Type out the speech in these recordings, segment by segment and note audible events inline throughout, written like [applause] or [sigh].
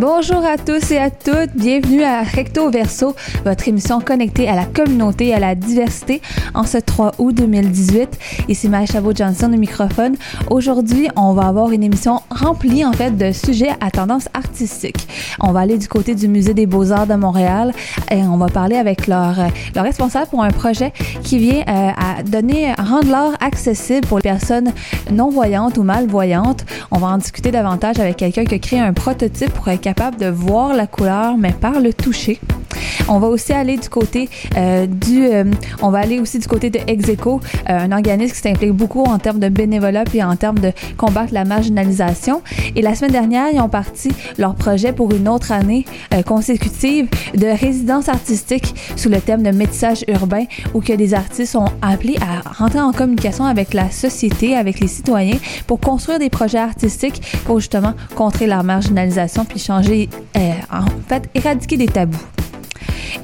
Bonjour à tous et à toutes, bienvenue à Recto Verso, votre émission connectée à la communauté et à la diversité en ce 3 août 2018. Ici Maë Chabot-Johnson au microphone. Aujourd'hui, on va avoir une émission remplie en fait de sujets à tendance artistique. On va aller du côté du Musée des Beaux-Arts de Montréal et on va parler avec leur, leur responsable pour un projet qui vient euh, à donner, rendre l'art accessible pour les personnes non-voyantes ou malvoyantes. On va en discuter davantage avec quelqu'un qui a créé un prototype pour capable de voir la couleur, mais par le toucher. On va aussi aller du côté euh, du, euh, on va aller aussi du côté de Execo, euh, un organisme qui s'implique beaucoup en termes de bénévolat puis en termes de combattre la marginalisation. Et la semaine dernière, ils ont parti leur projet pour une autre année consécutive de résidence artistique sous le thème de métissage urbain, où que des artistes sont appelés à rentrer en communication avec la société, avec les citoyens, pour construire des projets artistiques pour justement contrer la marginalisation puis changer, euh, en fait, éradiquer des tabous.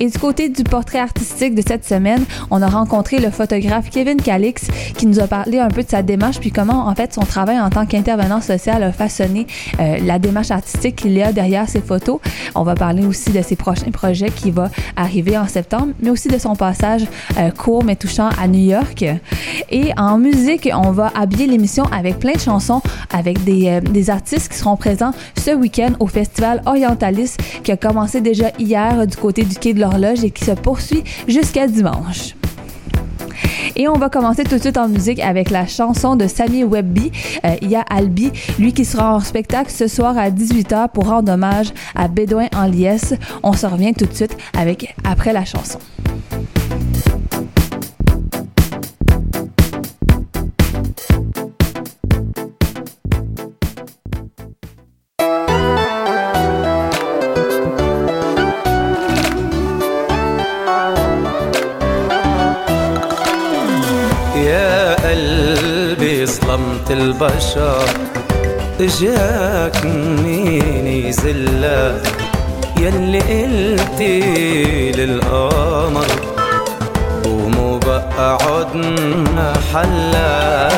Et du côté du portrait artistique de cette semaine, on a rencontré le photographe Kevin Calix qui nous a parlé un peu de sa démarche puis comment en fait son travail en tant qu'intervenant social a façonné euh, la démarche artistique qu'il y a derrière ses photos. On va parler aussi de ses prochains projets qui va arriver en septembre, mais aussi de son passage euh, court mais touchant à New York. Et en musique, on va habiller l'émission avec plein de chansons avec des, euh, des artistes qui seront présents ce week-end au festival Orientalis qui a commencé déjà hier du côté du quai de l'horloge et qui se poursuit jusqu'à dimanche. Et on va commencer tout de suite en musique avec la chanson de Sami Webby. Euh, Albi, lui qui sera en spectacle ce soir à 18h pour rendre hommage à Bédouin en liesse. On se revient tout de suite avec après la chanson. البشر إجاك مين يذلك يلي قلتي للقمر ومو بقى عدنا حلا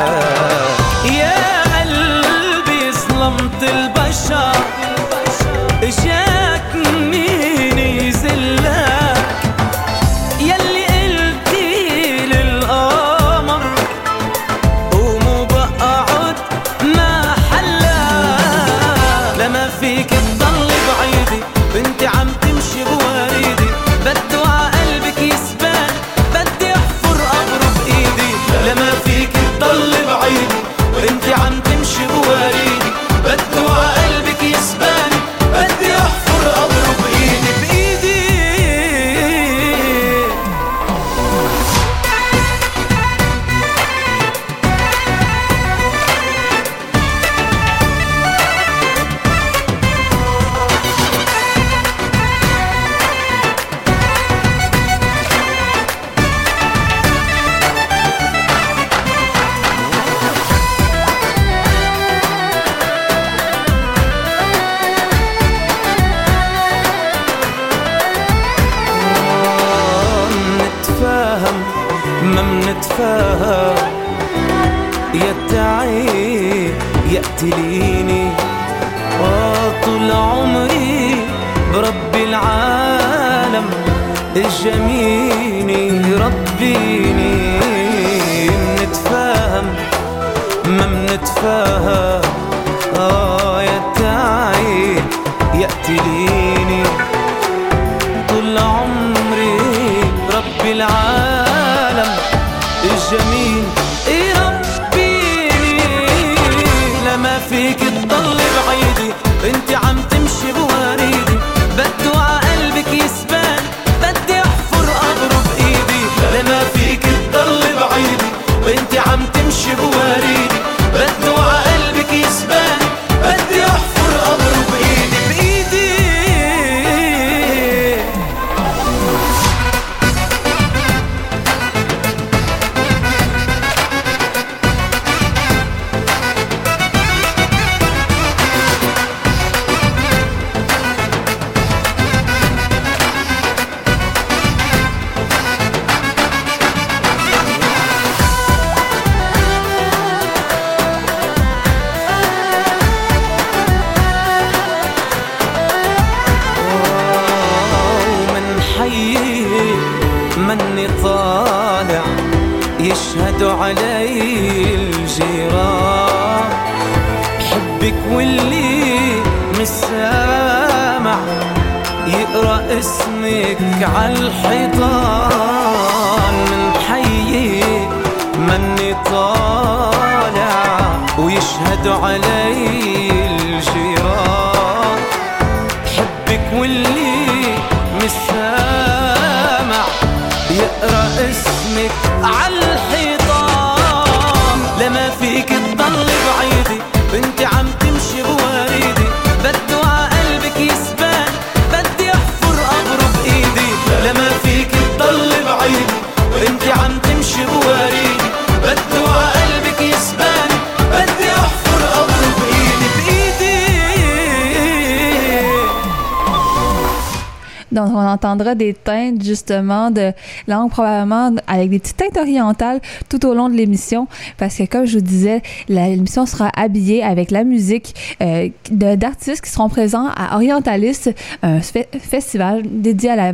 des teintes, justement, de langue, probablement avec des petites teintes orientales tout au long de l'émission, parce que, comme je vous disais, l'émission sera habillée avec la musique euh, d'artistes qui seront présents à Orientaliste, un fe- festival dédié à la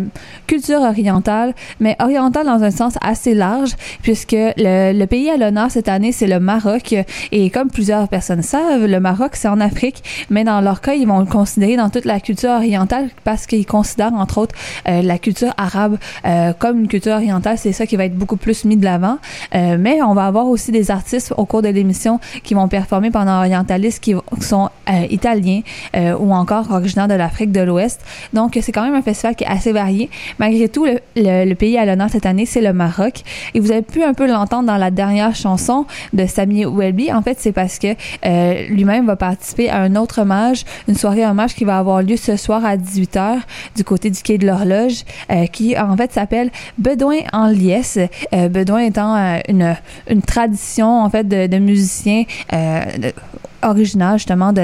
culture orientale, mais orientale dans un sens assez large, puisque le, le pays à l'honneur cette année, c'est le Maroc, et comme plusieurs personnes savent, le Maroc, c'est en Afrique, mais dans leur cas, ils vont le considérer dans toute la culture orientale parce qu'ils considèrent, entre autres, euh, la culture arabe euh, comme une culture orientale. C'est ça qui va être beaucoup plus mis de l'avant. Euh, mais on va avoir aussi des artistes au cours de l'émission qui vont performer pendant Orientaliste qui sont euh, italiens euh, ou encore originaires de l'Afrique de l'Ouest. Donc, c'est quand même un festival qui est assez varié. Malgré tout, le, pays à l'honneur cette année, c'est le Maroc. Et vous avez pu un peu l'entendre dans la dernière chanson de Sami Welby. En fait, c'est parce que euh, lui-même va participer à un autre hommage, une soirée hommage qui va avoir lieu ce soir à 18h du côté du quai de l'horloge, euh, qui en fait s'appelle Bedouin en liesse. Euh, Bedouin étant une, une tradition en fait de, de musiciens de- original justement de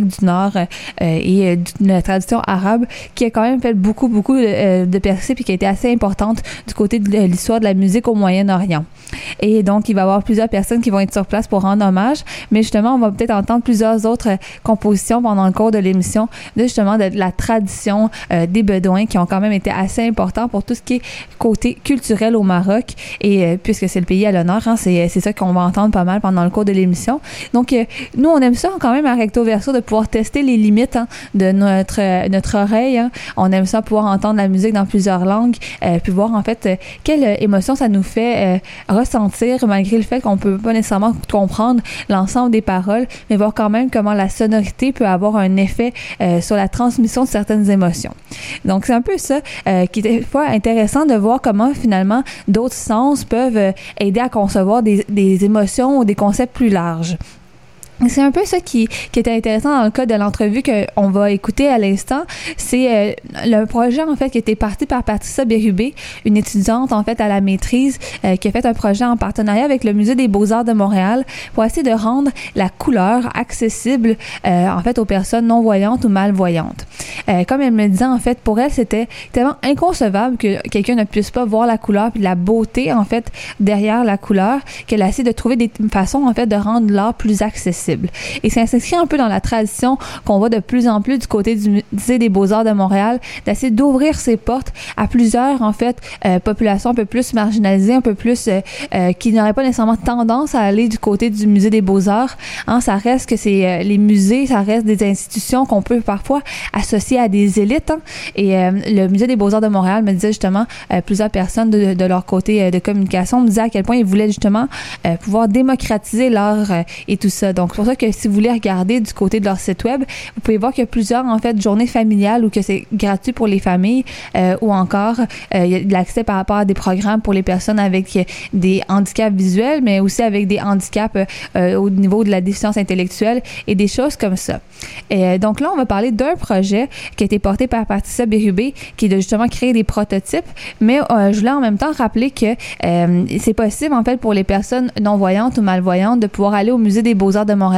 du Nord euh, et euh, la tradition arabe qui a quand même fait beaucoup beaucoup euh, de percées puis qui a été assez importante du côté de l'histoire de la musique au Moyen-Orient. Et donc il va y avoir plusieurs personnes qui vont être sur place pour rendre hommage, mais justement on va peut-être entendre plusieurs autres euh, compositions pendant le cours de l'émission de justement de la tradition euh, des Bedouins qui ont quand même été assez importants pour tout ce qui est côté culturel au Maroc et euh, puisque c'est le pays à l'honneur, hein, c'est ça qu'on va entendre pas mal pendant le cours de l'émission. Donc euh, nous on aime ça quand même à Recto Verso de pouvoir tester les limites hein, de notre notre oreille. hein. On aime ça pouvoir entendre la musique dans plusieurs langues, euh, puis voir en fait euh, quelle émotion ça nous fait euh, ressentir malgré le fait qu'on peut pas nécessairement comprendre l'ensemble des paroles, mais voir quand même comment la sonorité peut avoir un effet euh, sur la transmission de certaines émotions. Donc c'est un peu ça qui est des fois intéressant de voir comment finalement d'autres sens peuvent aider à concevoir des, des émotions ou des concepts plus larges. C'est un peu ça qui, qui était intéressant dans le cas de l'entrevue qu'on va écouter à l'instant. C'est euh, le projet, en fait, qui était parti par Patricia Bérubé, une étudiante, en fait, à la maîtrise, euh, qui a fait un projet en partenariat avec le Musée des Beaux-Arts de Montréal pour essayer de rendre la couleur accessible, euh, en fait, aux personnes non-voyantes ou malvoyantes. Euh, comme elle me disait, en fait, pour elle, c'était tellement inconcevable que quelqu'un ne puisse pas voir la couleur puis la beauté, en fait, derrière la couleur, qu'elle a essayé de trouver des façons, en fait, de rendre l'art plus accessible. Et ça s'inscrit un peu dans la tradition qu'on voit de plus en plus du côté du Musée des Beaux-Arts de Montréal, d'essayer d'ouvrir ses portes à plusieurs, en fait, euh, populations un peu plus marginalisées, un peu plus euh, euh, qui n'auraient pas nécessairement tendance à aller du côté du Musée des Beaux-Arts. Hein, ça reste que c'est les musées, ça reste des institutions qu'on peut parfois associer à des élites. hein. Et le Musée des Beaux-Arts de Montréal me disait justement, plusieurs personnes de, de leur côté de communication me disaient à quel point ils voulaient justement pouvoir démocratiser l'art et tout ça. Donc, pour ça que si vous voulez regarder du côté de leur site web, vous pouvez voir qu'il y a plusieurs, en fait, journées familiales ou que c'est gratuit pour les familles euh, ou encore, euh, il y a de l'accès par rapport à des programmes pour les personnes avec euh, des handicaps visuels, mais aussi avec des handicaps au niveau de la déficience intellectuelle et des choses comme ça. Et, donc là, on va parler d'un projet qui a été porté par Patricia Bérubé, qui est de justement créer des prototypes, mais je voulais en même temps rappeler que c'est possible, en fait, pour les personnes non-voyantes ou malvoyantes de pouvoir aller au Musée des Beaux-Arts de Montréal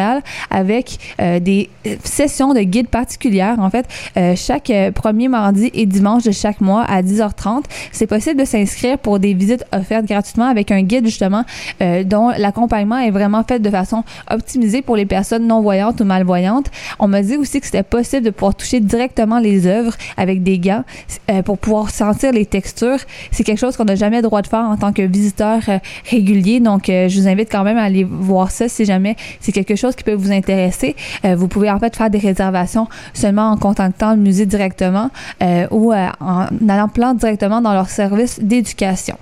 avec euh, des sessions de guides particulières. En fait, euh, chaque euh, premier mardi et dimanche de chaque mois à 10h30, c'est possible de s'inscrire pour des visites offertes gratuitement avec un guide justement euh, dont l'accompagnement est vraiment fait de façon optimisée pour les personnes non-voyantes ou malvoyantes. On m'a dit aussi que c'était possible de pouvoir toucher directement les œuvres avec des gants euh, pour pouvoir sentir les textures. C'est quelque chose qu'on n'a jamais le droit de faire en tant que visiteur euh, régulier. Donc, euh, je vous invite quand même à aller voir ça si jamais c'est quelque chose qui peut vous intéresser, euh, vous pouvez en fait faire des réservations seulement en contactant le musée directement euh, ou euh, en allant plan directement dans leur service d'éducation.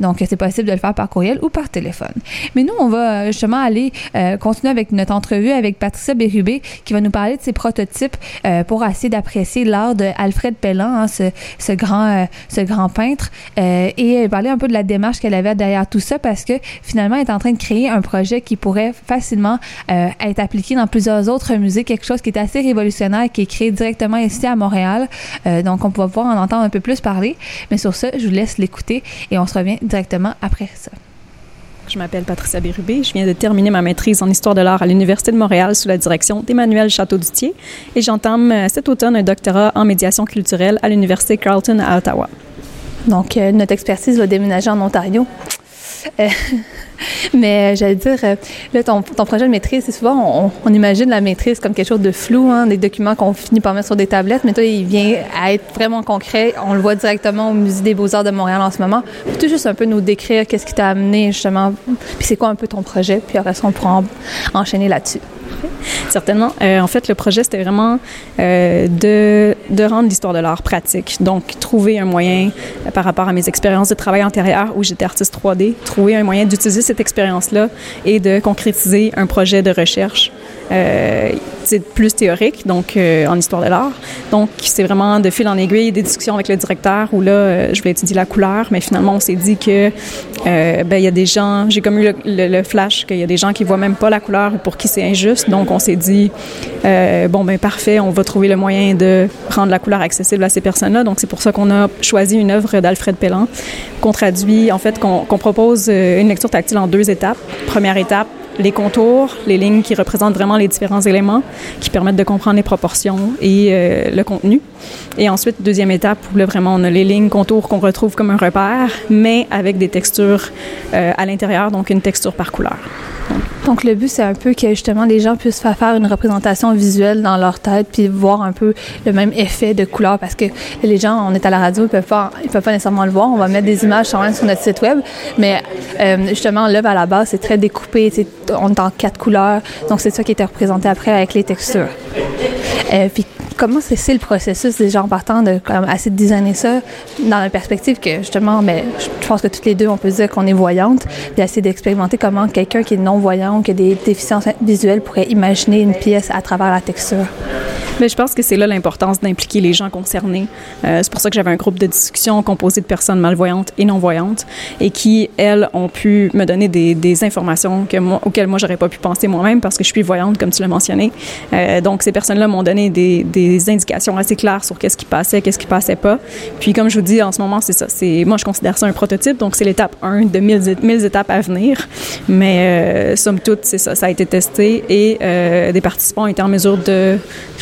Donc, c'est possible de le faire par courriel ou par téléphone. Mais nous, on va euh, justement aller euh, continuer avec notre entrevue avec Patricia Bérubé qui va nous parler de ses prototypes euh, pour essayer d'apprécier l'art de Alfred Pellan, hein, ce, ce, grand, ce grand peintre, et parler un peu de la démarche qu'elle avait derrière tout ça parce que finalement, elle est en train de créer un projet qui pourrait facilement être appliqué dans plusieurs autres musées, quelque chose qui est assez révolutionnaire, qui est créé directement ici à Montréal. donc, on va pouvoir en entendre un peu plus parler. Mais sur ça, je vous laisse l'écouter et on se revient directement après ça. Je m'appelle Patricia Bérubé. Je viens de terminer ma maîtrise en histoire de l'art à l'Université de Montréal sous la direction d'Emmanuel Château-Dutier et j'entame euh, cet automne un doctorat en médiation culturelle à l'Université Carleton à Ottawa. Donc, euh, notre expertise va déménager en Ontario. Euh, [laughs] [laughs] mais euh, j'allais dire, euh, là, ton, ton, projet de maîtrise, c'est souvent, on, imagine la maîtrise comme quelque chose de flou, hein, des documents qu'on finit par mettre sur des tablettes, mais toi, il vient à être vraiment concret. On le voit directement au Musée des Beaux-Arts de Montréal en ce moment. Peux-tu juste un peu nous décrire qu'est-ce qui t'a amené, justement, puis c'est quoi un peu ton projet, puis après ça, on pourra en, enchaîner là-dessus. Certainement. Euh, en fait, le projet, c'était vraiment de, de rendre l'histoire de l'art pratique. Donc, trouver un moyen, par rapport à mes expériences de travail antérieures où j'étais artiste 3D, trouver un moyen d'utiliser cette expérience-là et de concrétiser un projet de recherche plus théorique, donc euh, en histoire de l'art. Donc, c'est vraiment de fil en aiguille des discussions avec le directeur où là, euh, je voulais étudier la couleur, mais finalement, on s'est dit que euh, ben il y a des gens, j'ai comme eu le, flash qu'il y a des gens qui voient même pas la couleur ou pour qui c'est injuste. Donc, on s'est dit euh, bon ben parfait, on va trouver le moyen de rendre la couleur accessible à ces personnes-là. Donc, c'est pour ça qu'on a choisi une œuvre d'Alfred Pellan qu'on traduit, en fait, qu'on qu propose une lecture tactile en deux étapes. Première étape, les contours, les lignes qui représentent vraiment les différents éléments, qui permettent de comprendre les proportions et euh, le contenu. Et ensuite, deuxième étape, là, vraiment, on a les lignes, contours qu'on retrouve comme un repère, mais avec des textures euh, à l'intérieur, donc une texture par couleur. Donc, le but, c'est un peu que justement les gens puissent faire une représentation visuelle dans leur tête puis voir un peu le même effet de couleur parce que les gens, on est à la radio, ils peuvent peuvent pas nécessairement le voir. On va mettre des images sur notre site web, mais euh, justement, l'œuvre à la base, c'est très découpé. On est en quatre couleurs, donc c'est ça qui était représenté après avec les textures. Euh, puis comment c'est le processus des gens partant de comme, essayer de designer ça dans la perspective que justement, mais je pense que toutes les deux, on peut dire qu'on est voyante, puis essayer d'expérimenter comment quelqu'un qui est non voyant, qui a des déficiences visuelles pourrait imaginer une pièce à travers la texture. Mais je pense que c'est là l'importance d'impliquer les gens concernés. Euh, c'est pour ça que j'avais un groupe de discussion composé de personnes malvoyantes et non-voyantes et qui, elles, ont pu me donner des, informations que moi, auxquelles moi, j'aurais pas pu penser moi-même parce que je suis voyante, comme tu l'as mentionné. Euh, donc, ces personnes-là m'ont donné des indications assez claires sur qu'est-ce qui passait, qu'est-ce qui passait pas. Puis, comme je vous dis, en ce moment, c'est ça. C'est, moi, je considère ça un prototype, donc c'est l'étape 1 de 1000, 1000 étapes à venir. Mais, euh, somme toute, c'est ça. Ça a été testé et euh, des participants étaient en mesure de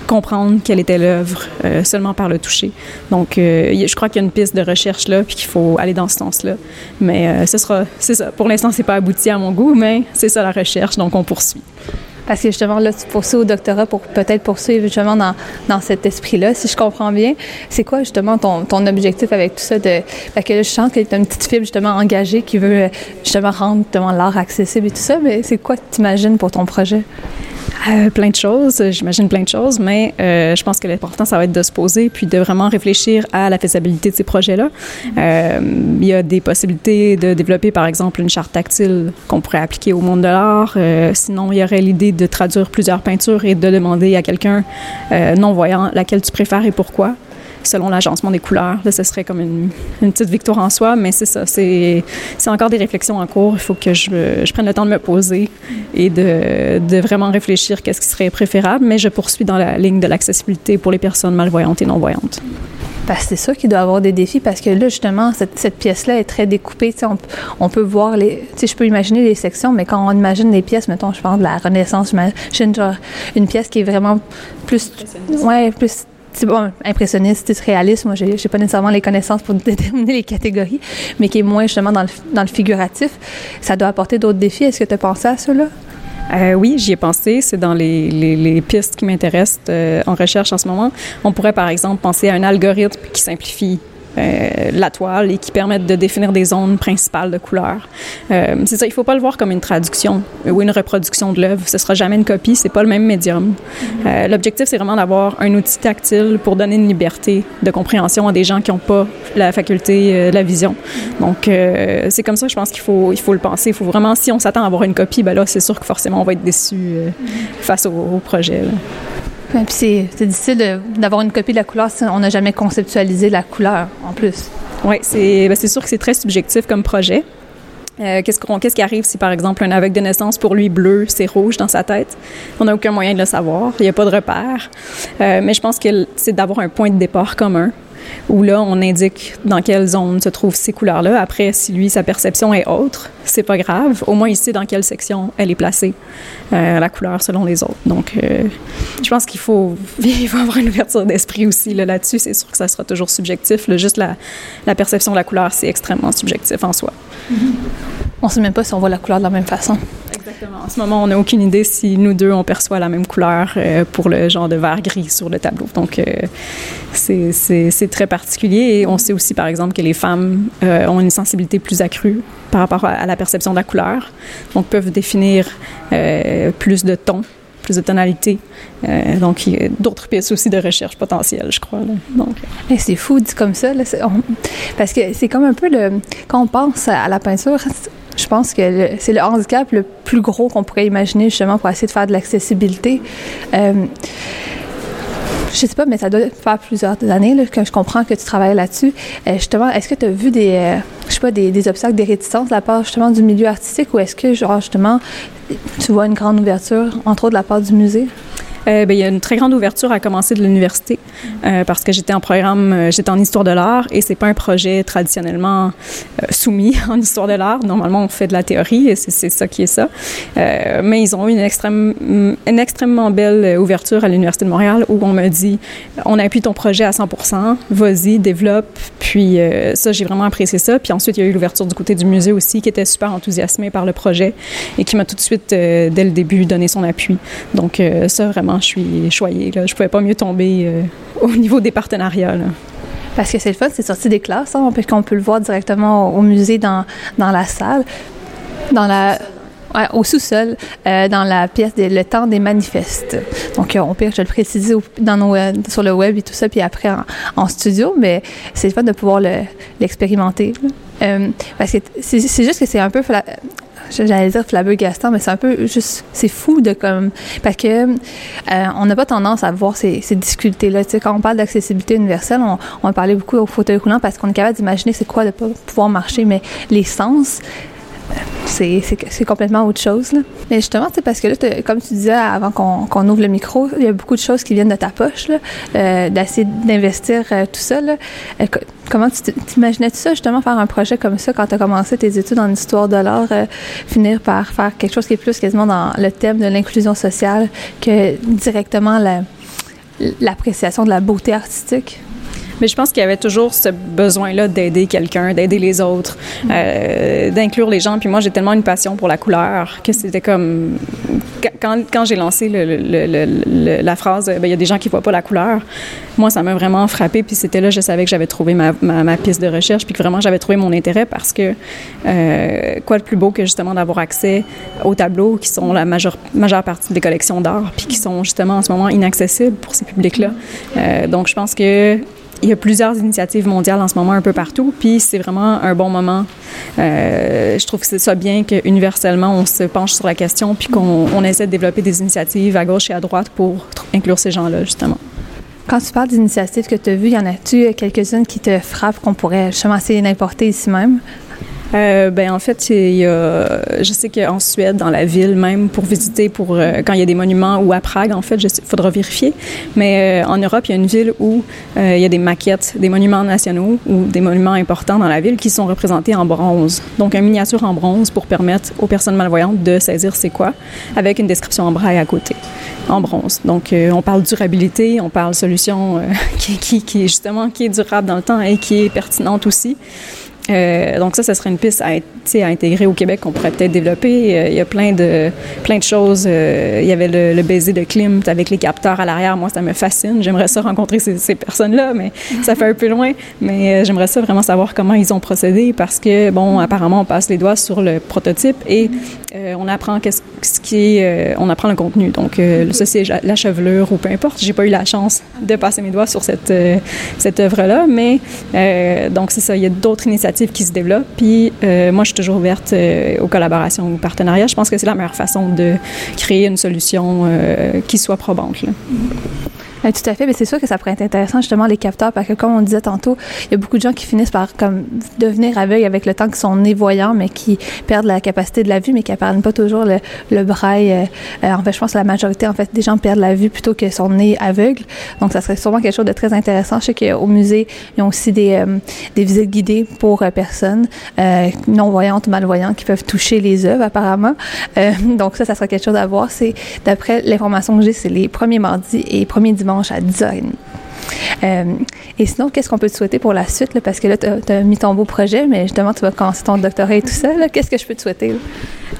comprendre quelle était l'œuvre euh, seulement par le toucher. Donc, je crois qu'il y a une piste de recherche là, puis qu'il faut aller dans ce sens-là. Mais ce sera, c'est ça. Pour l'instant, c'est pas abouti à mon goût, mais c'est ça la recherche, donc on poursuit. Parce que justement, là, tu poursuis au doctorat pour peut-être poursuivre justement dans, dans cet esprit-là, si je comprends bien. C'est quoi justement ton, ton objectif avec tout ça? De, parce que là, je sens que tu as une petite fibre justement engagée qui veut justement rendre l'art accessible et tout ça, mais c'est quoi que tu imagines pour ton projet? Euh, plein de choses, j'imagine plein de choses, mais euh, je pense que l'important, ça va être de se poser puis de vraiment réfléchir à la faisabilité de ces projets-là. Euh, il y a des possibilités de développer, par exemple, une charte tactile qu'on pourrait appliquer au monde de l'art. Sinon, il y aurait l'idée de traduire plusieurs peintures et de demander à quelqu'un non-voyant laquelle tu préfères et pourquoi selon l'agencement des couleurs. Là, ce serait comme une, une, petite victoire en soi, mais c'est ça. C'est, encore des réflexions en cours. Il faut que je, je prenne le temps de me poser et de, de vraiment réfléchir qu'est-ce qui serait préférable, mais je poursuis dans la ligne de l'accessibilité pour les personnes malvoyantes et non-voyantes. Que c'est ça qui doit avoir des défis parce que là, justement, cette, cette pièce-là est très découpée. On, on peut voir les. Je peux imaginer les sections, mais quand on imagine les pièces, mettons, je pense de la Renaissance, j'imagine genre une pièce qui est vraiment plus. Ouais, plus bon, impressionniste, réaliste. Moi, j'ai pas nécessairement les connaissances pour [laughs] déterminer les catégories, mais qui est moins justement dans le, dans le figuratif. Ça doit apporter d'autres défis. Est-ce que tu as pensé à cela? Euh, oui, j'y ai pensé. C'est dans les, pistes qui m'intéressent euh, en recherche en ce moment. On pourrait, par exemple, penser à un algorithme qui simplifie euh, la toile et qui permettent de définir des zones principales de couleurs. Euh, c'est ça, il faut pas le voir comme une traduction ou une reproduction de l'œuvre. Ce sera jamais une copie, c'est pas le même médium. Euh, L'objectif, c'est vraiment d'avoir un outil tactile pour donner une liberté de compréhension à des gens qui n'ont pas la faculté euh, de la vision. Donc, euh, c'est comme ça, je pense qu'il faut, il faut le penser. Il faut vraiment, si on s'attend à avoir une copie, ben là, c'est sûr que forcément, on va être déçu euh, face au, au projet. là. C'est difficile d'avoir une copie de la couleur si on n'a jamais conceptualisé la couleur en plus. Oui, c'est ben, c'est sûr que c'est très subjectif comme projet. Euh, Qu'est-ce qu'on- qu'est-ce qui arrive si, par exemple, un aveugle de naissance, pour lui, bleu, c'est rouge dans sa tête? On n'a aucun moyen de le savoir. Il n'y a pas de repère. Euh, mais je pense que c'est d'avoir un point de départ commun où là, on indique dans quelle zone se trouvent ces couleurs-là. Après, si lui, sa perception est autre, c'est pas grave. Au moins, il sait dans quelle section elle est placée, euh, la couleur selon les autres. Donc, euh, je pense qu'il faut, [laughs] il faut avoir une ouverture d'esprit aussi là, là-dessus. C'est sûr que ça sera toujours subjectif. là. Juste la, la perception de la couleur, c'est extrêmement subjectif en soi. On sait même pas si on voit la couleur de la même façon. Exactement. En ce moment, on n'a aucune idée si nous deux, on perçoit la même couleur euh, pour le genre de vert gris sur le tableau. Donc, euh, c'est- très particulier. Et on sait aussi, par exemple, que les femmes euh, ont une sensibilité plus accrue par rapport à, à la perception de la couleur. Donc, peuvent définir euh, plus de tons, plus de tonalités. Euh, donc, il y a d'autres pistes aussi de recherche potentielle, je crois. là. Donc, c'est fou dit comme ça, là, c'est- on- parce que c'est comme un peu le quand on pense à la peinture, je pense que c'est le handicap le plus gros qu'on pourrait imaginer justement pour essayer de faire de l'accessibilité. Euh, je sais pas, mais ça doit faire plusieurs années là, que je comprends que tu travailles là-dessus. Euh, justement, est-ce que tu as vu des, euh, je sais pas, des, des obstacles, des réticences de la part justement du milieu artistique ou est-ce que, genre, justement, tu vois une grande ouverture, entre autres de la part du musée? Euh, ben, il y a une très grande ouverture à commencer de l'université euh, parce que j'étais en programme, euh, j'étais en histoire de l'art et c'est pas un projet traditionnellement soumis [laughs] en histoire de l'art. Normalement, on fait de la théorie et c'est ça qui est ça. Mais ils ont eu une, extrême, une extrêmement belle ouverture à l'Université de Montréal où on me dit on appuie ton projet à 100% vas-y, développe. Puis ça, j'ai vraiment apprécié ça. Puis ensuite, il y a eu l'ouverture du côté du musée aussi qui était super enthousiasmé par le projet et qui m'a tout de suite, dès le début, donné son appui. Donc ça, vraiment, je suis choyée. Là. Je pouvais pas mieux tomber euh, au niveau des partenariats. Parce que c'est le fun, c'est sorti des classes, hein, qu'on peut le voir directement au, musée dans, dans la salle, dans la, au sous-sol, euh, dans la pièce des, Le temps des manifestes. Donc, euh, on peut, je le préciser euh, sur le web et tout ça, puis après en, studio, mais c'est le fun de pouvoir le- l'expérimenter. parce que c'est juste que c'est un peu j'allais dire flabbergastant, mais c'est un peu juste, c'est fou de comme, parce que euh, on n'a pas tendance à voir ces, ces difficultés-là. Tu sais, quand on parle d'accessibilité universelle, on, on va parler beaucoup au fauteuil roulant parce qu'on est capable d'imaginer c'est quoi de pas pouvoir marcher, mais les sens, c'est, complètement autre chose. Là. Mais justement, c'est parce que là, comme tu disais avant qu'on, ouvre le micro, il y a beaucoup de choses qui viennent de ta poche, euh, d'essayer d'investir euh, tout ça. Euh, co- comment tu t'imaginais-tu ça, justement, faire un projet comme ça quand tu as commencé tes études en histoire de l'art, finir par faire quelque chose qui est plus quasiment dans le thème de l'inclusion sociale que directement la- l'appréciation de la beauté artistique? Mais je pense qu'il y avait toujours ce besoin-là d'aider quelqu'un, d'aider les autres, euh, d'inclure les gens. Puis moi, j'ai tellement une passion pour la couleur que c'était comme... Quand, quand j'ai lancé le- le- le- le- la phrase ben, « il y a des gens qui voient pas la couleur », moi, ça m'a vraiment frappé. Puis c'était là, je savais que j'avais trouvé ma, ma, ma piste de recherche, puis que vraiment, j'avais trouvé mon intérêt parce que euh, quoi de plus beau que justement d'avoir accès aux tableaux qui sont la majeure, majeure partie des collections d'art, puis qui sont justement en ce moment inaccessibles pour ces publics-là. Euh, donc, je pense que il y a plusieurs initiatives mondiales en ce moment un peu partout, puis c'est vraiment un bon moment. Euh, je trouve que c'est ça bien qu'universellement, on se penche sur la question, puis qu'on on essaie de développer des initiatives à gauche et à droite pour inclure ces gens-là, justement. Quand tu parles d'initiatives que tu as vues, y en a-tu quelques-unes qui te frappent qu'on pourrait justement essayer d'importer ici même? Euh, ben en fait, il y a, je sais qu'en Suède, dans la ville même, pour visiter, pour euh, quand il y a des monuments ou à Prague, en fait, il faudra vérifier. Mais euh, en Europe, il y a une ville où euh, il y a des maquettes, des monuments nationaux ou des monuments importants dans la ville qui sont représentés en bronze. Donc, une miniature en bronze pour permettre aux personnes malvoyantes de saisir c'est quoi, avec une description en braille à côté, en bronze. Donc, euh, on parle durabilité, on parle solution [laughs] qui, qui, qui est justement qui est durable dans le temps et qui est pertinente aussi. Euh, donc ça, ça serait une piste à, à intégrer au Québec qu'on pourrait peut-être développer. Euh, il y a plein de, plein de choses. Euh, il y avait le, baiser de Klimt avec les capteurs à l'arrière. Moi, ça me fascine. J'aimerais ça rencontrer ces, ces personnes-là, mais [laughs] ça fait un peu loin. Mais j'aimerais ça vraiment savoir comment ils ont procédé parce que, bon, apparemment, on passe les doigts sur le prototype et on apprend qu'est-ce qui est, on apprend le contenu. Donc, ça, c'est la chevelure ou peu importe. J'ai pas eu la chance de passer mes doigts sur cette, cette œuvre-là, mais donc, c'est ça. Il y a d'autres initiatives qui se développent. Puis euh, moi, je suis toujours ouverte euh, aux collaborations, aux partenariats. Je pense que c'est la meilleure façon de créer une solution euh, qui soit probante. Tout à fait, mais c'est sûr que ça pourrait être intéressant justement les capteurs parce que comme on disait tantôt, il y a beaucoup de gens qui finissent par comme devenir aveugles avec le temps qui sont nés voyants mais qui perdent la capacité de la vue mais qui n'apprennent pas toujours le, le braille. Euh, euh, en fait, je pense que la majorité en fait des gens perdent la vue plutôt que sont nés aveugles. Donc ça serait sûrement quelque chose de très intéressant. Je sais qu'au musée, ils ont aussi des, euh, des visites guidées pour personnes non voyantes ou malvoyantes qui peuvent toucher les œuvres apparemment. donc ça, ça serait quelque chose à voir. C'est d'après l'information que j'ai, c'est les premiers mardis et premiers dimanches à 10h30. Euh, et sinon, qu'est-ce qu'on peut te souhaiter pour la suite? parce que là, tu as, mis ton beau projet, mais justement, tu vas commencer ton doctorat et tout ça. Qu'est-ce que je peux te souhaiter?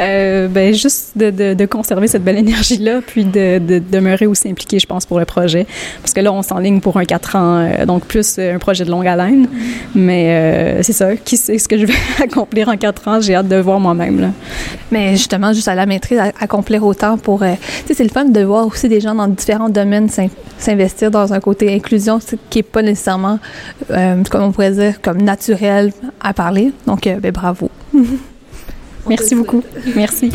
Euh, ben, juste de, de, de, conserver cette belle énergie-là, puis de, de, demeurer aussi impliqué, je pense, pour le projet. Parce que là, on s'enligne pour un quatre ans, euh, donc plus un projet de longue haleine. Mais euh, c'est ça, qui sait ce que je vais [laughs] accomplir en quatre ans? J'ai hâte de voir moi-même. Mais justement, juste à la maîtrise, accomplir autant pour... tu sais, c'est le fun de voir aussi des gens dans différents domaines s'investir dans un côté inclusion qui n'est pas nécessairement, comme on pourrait dire, comme naturel à parler. Donc, ben, bravo. [laughs] Merci beaucoup. Merci.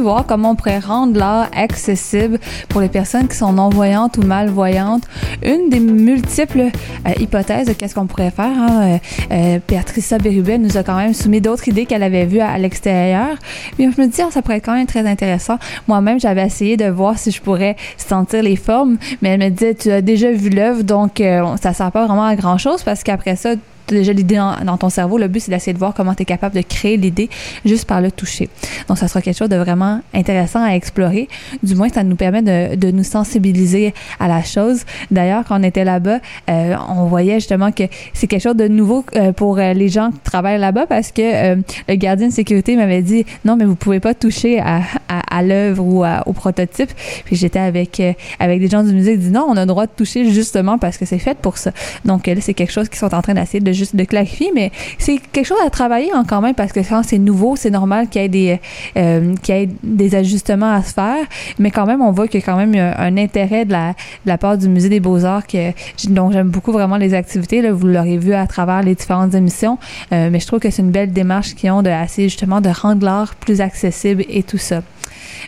Voir comment on pourrait rendre l'art accessible pour les personnes qui sont non-voyantes ou malvoyantes. Une des multiples euh, hypothèses de qu'est-ce qu'on pourrait faire. Hein, euh, Patricia Bérubet nous a quand même soumis d'autres idées qu'elle avait vues à, l'extérieur. Puis je me dis, ah, ça pourrait être quand même très intéressant. Moi-même, j'avais essayé de voir si je pourrais sentir les formes, mais elle me disait, tu as déjà vu l'œuvre, donc euh, ça sert pas vraiment à grand-chose parce qu'après ça, déjà l'idée dans, ton cerveau. Le but, c'est d'essayer de voir comment tu es capable de créer l'idée juste par le toucher. Donc, ça sera quelque chose de vraiment intéressant à explorer. Du moins, ça nous permet de, de nous sensibiliser à la chose. D'ailleurs, quand on était là-bas, euh, on voyait justement que c'est quelque chose de nouveau euh, pour euh, les gens qui travaillent là-bas parce que le gardien de sécurité m'avait dit non, mais vous pouvez pas toucher à, à, à l'œuvre ou au prototype. Puis j'étais avec avec des gens du musée qui disent non, on a le droit de toucher justement parce que c'est fait pour ça. Donc là, c'est quelque chose qu'ils sont en train d'essayer de juste de clarifier, mais c'est quelque chose à travailler en quand même parce que quand c'est nouveau, c'est normal qu'il y ait des euh, qu'il y ait des ajustements à se faire, mais quand même on voit qu'il y a quand même un, intérêt de la, part du musée des Beaux-Arts que donc j'aime beaucoup vraiment les activités vous l'aurez vu à travers les différentes émissions, euh, mais je trouve que c'est une belle démarche qu'ils ont de assez justement de rendre l'art plus accessible et tout ça.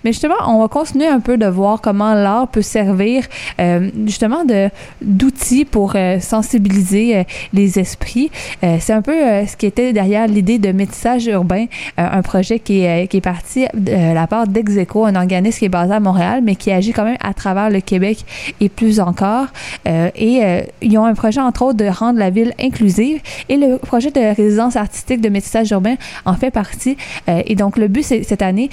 Mais justement, on va continuer un peu de voir comment l'art peut servir euh, justement de d'outils pour euh, sensibiliser euh, les esprits. c'est un peu ce qui était derrière l'idée de métissage urbain, un projet qui est, qui est parti de la part d'Execo, un organisme qui est basé à Montréal, mais qui agit quand même à travers le Québec et plus encore. et ils ont un projet, entre autres, de rendre la ville inclusive. Et le projet de résidence artistique de métissage urbain en fait partie. et donc, le but cette année,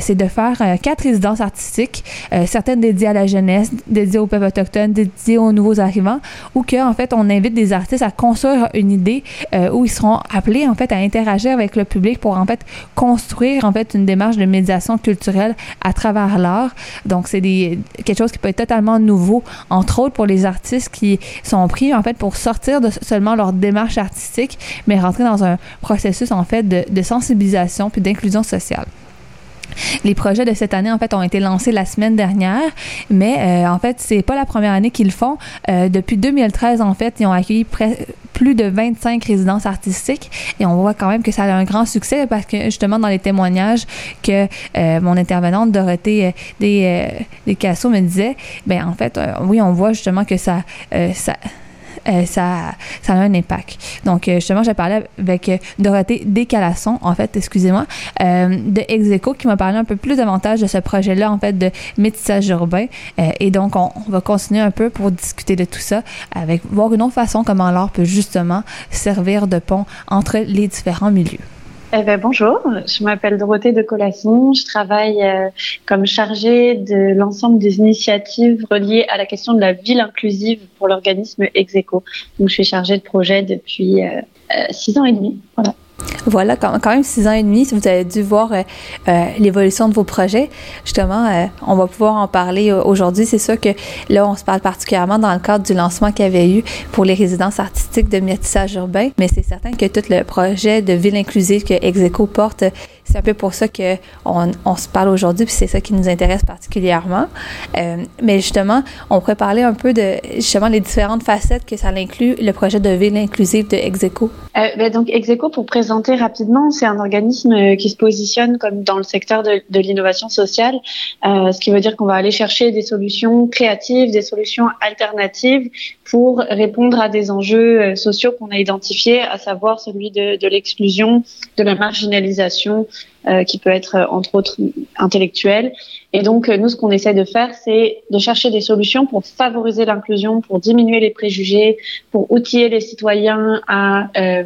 c'est de faire euh, quatre résidences artistiques, euh, certaines dédiées à la jeunesse, dédiées aux peuples autochtones, dédiées aux nouveaux arrivants, où que en fait on invite des artistes à construire une idée euh, où ils seront appelés en fait à interagir avec le public pour en fait construire en fait une démarche de médiation culturelle à travers l'art. Donc c'est quelque chose qui peut être totalement nouveau, entre autres pour les artistes qui sont pris en fait pour sortir de seulement leur démarche artistique, mais rentrer dans un processus en fait de, de sensibilisation puis d'inclusion sociale. Les projets de cette année, en fait, ont été lancés la semaine dernière, mais euh, en fait, c'est pas la première année qu'ils le font. Euh, depuis 2013, en fait, ils ont accueilli plus de 25 résidences artistiques et on voit quand même que ça a un grand succès parce que justement dans les témoignages que euh, mon intervenante Dorothée des, des Casso me disait, ben en fait, oui, on voit justement que ça, ça euh, ça, ça a un impact. Donc, euh, justement, j'ai parlé avec euh, Dorothée Descalasson, en fait, excusez-moi, de Execo, qui m'a parlé un peu plus davantage de ce projet-là, en fait, de métissage urbain. et donc, on, va continuer un peu pour discuter de tout ça, avec voir une autre façon comment l'art peut justement servir de pont entre les différents milieux. Eh ben, bonjour, je m'appelle Dorothée de Colasson. Je travaille euh, comme chargée de l'ensemble des initiatives reliées à la question de la ville inclusive pour l'organisme Execo. Donc, je suis chargée de projet depuis euh, euh, six ans et demi. Voilà. Voilà, quand, même six ans et demi, si vous avez dû voir euh, euh, l'évolution de vos projets, justement, euh, on va pouvoir en parler aujourd'hui. C'est sûr que là, on se parle particulièrement dans le cadre du lancement qu'il y avait eu pour les résidences artistiques de métissage urbain, mais c'est certain que tout le projet de ville inclusive que Execo porte, c'est un peu pour ça qu'on on se parle aujourd'hui, puis c'est ça qui nous intéresse particulièrement. mais justement, on pourrait parler un peu de justement les différentes facettes que ça inclut le projet de ville inclusive de Execo. Ben donc, Execo, pour présenter rapidement, c'est un organisme euh, qui se positionne comme dans le secteur de, l'innovation sociale, euh, ce qui veut dire qu'on va aller chercher des solutions créatives, des solutions alternatives pour répondre à des enjeux euh, sociaux qu'on a identifiés, à savoir celui de l'exclusion, de la marginalisation, euh, qui peut être euh, entre autres intellectuelle. Et donc nous, ce qu'on essaie de faire, c'est de chercher des solutions pour favoriser l'inclusion, pour diminuer les préjugés, pour outiller les citoyens à euh,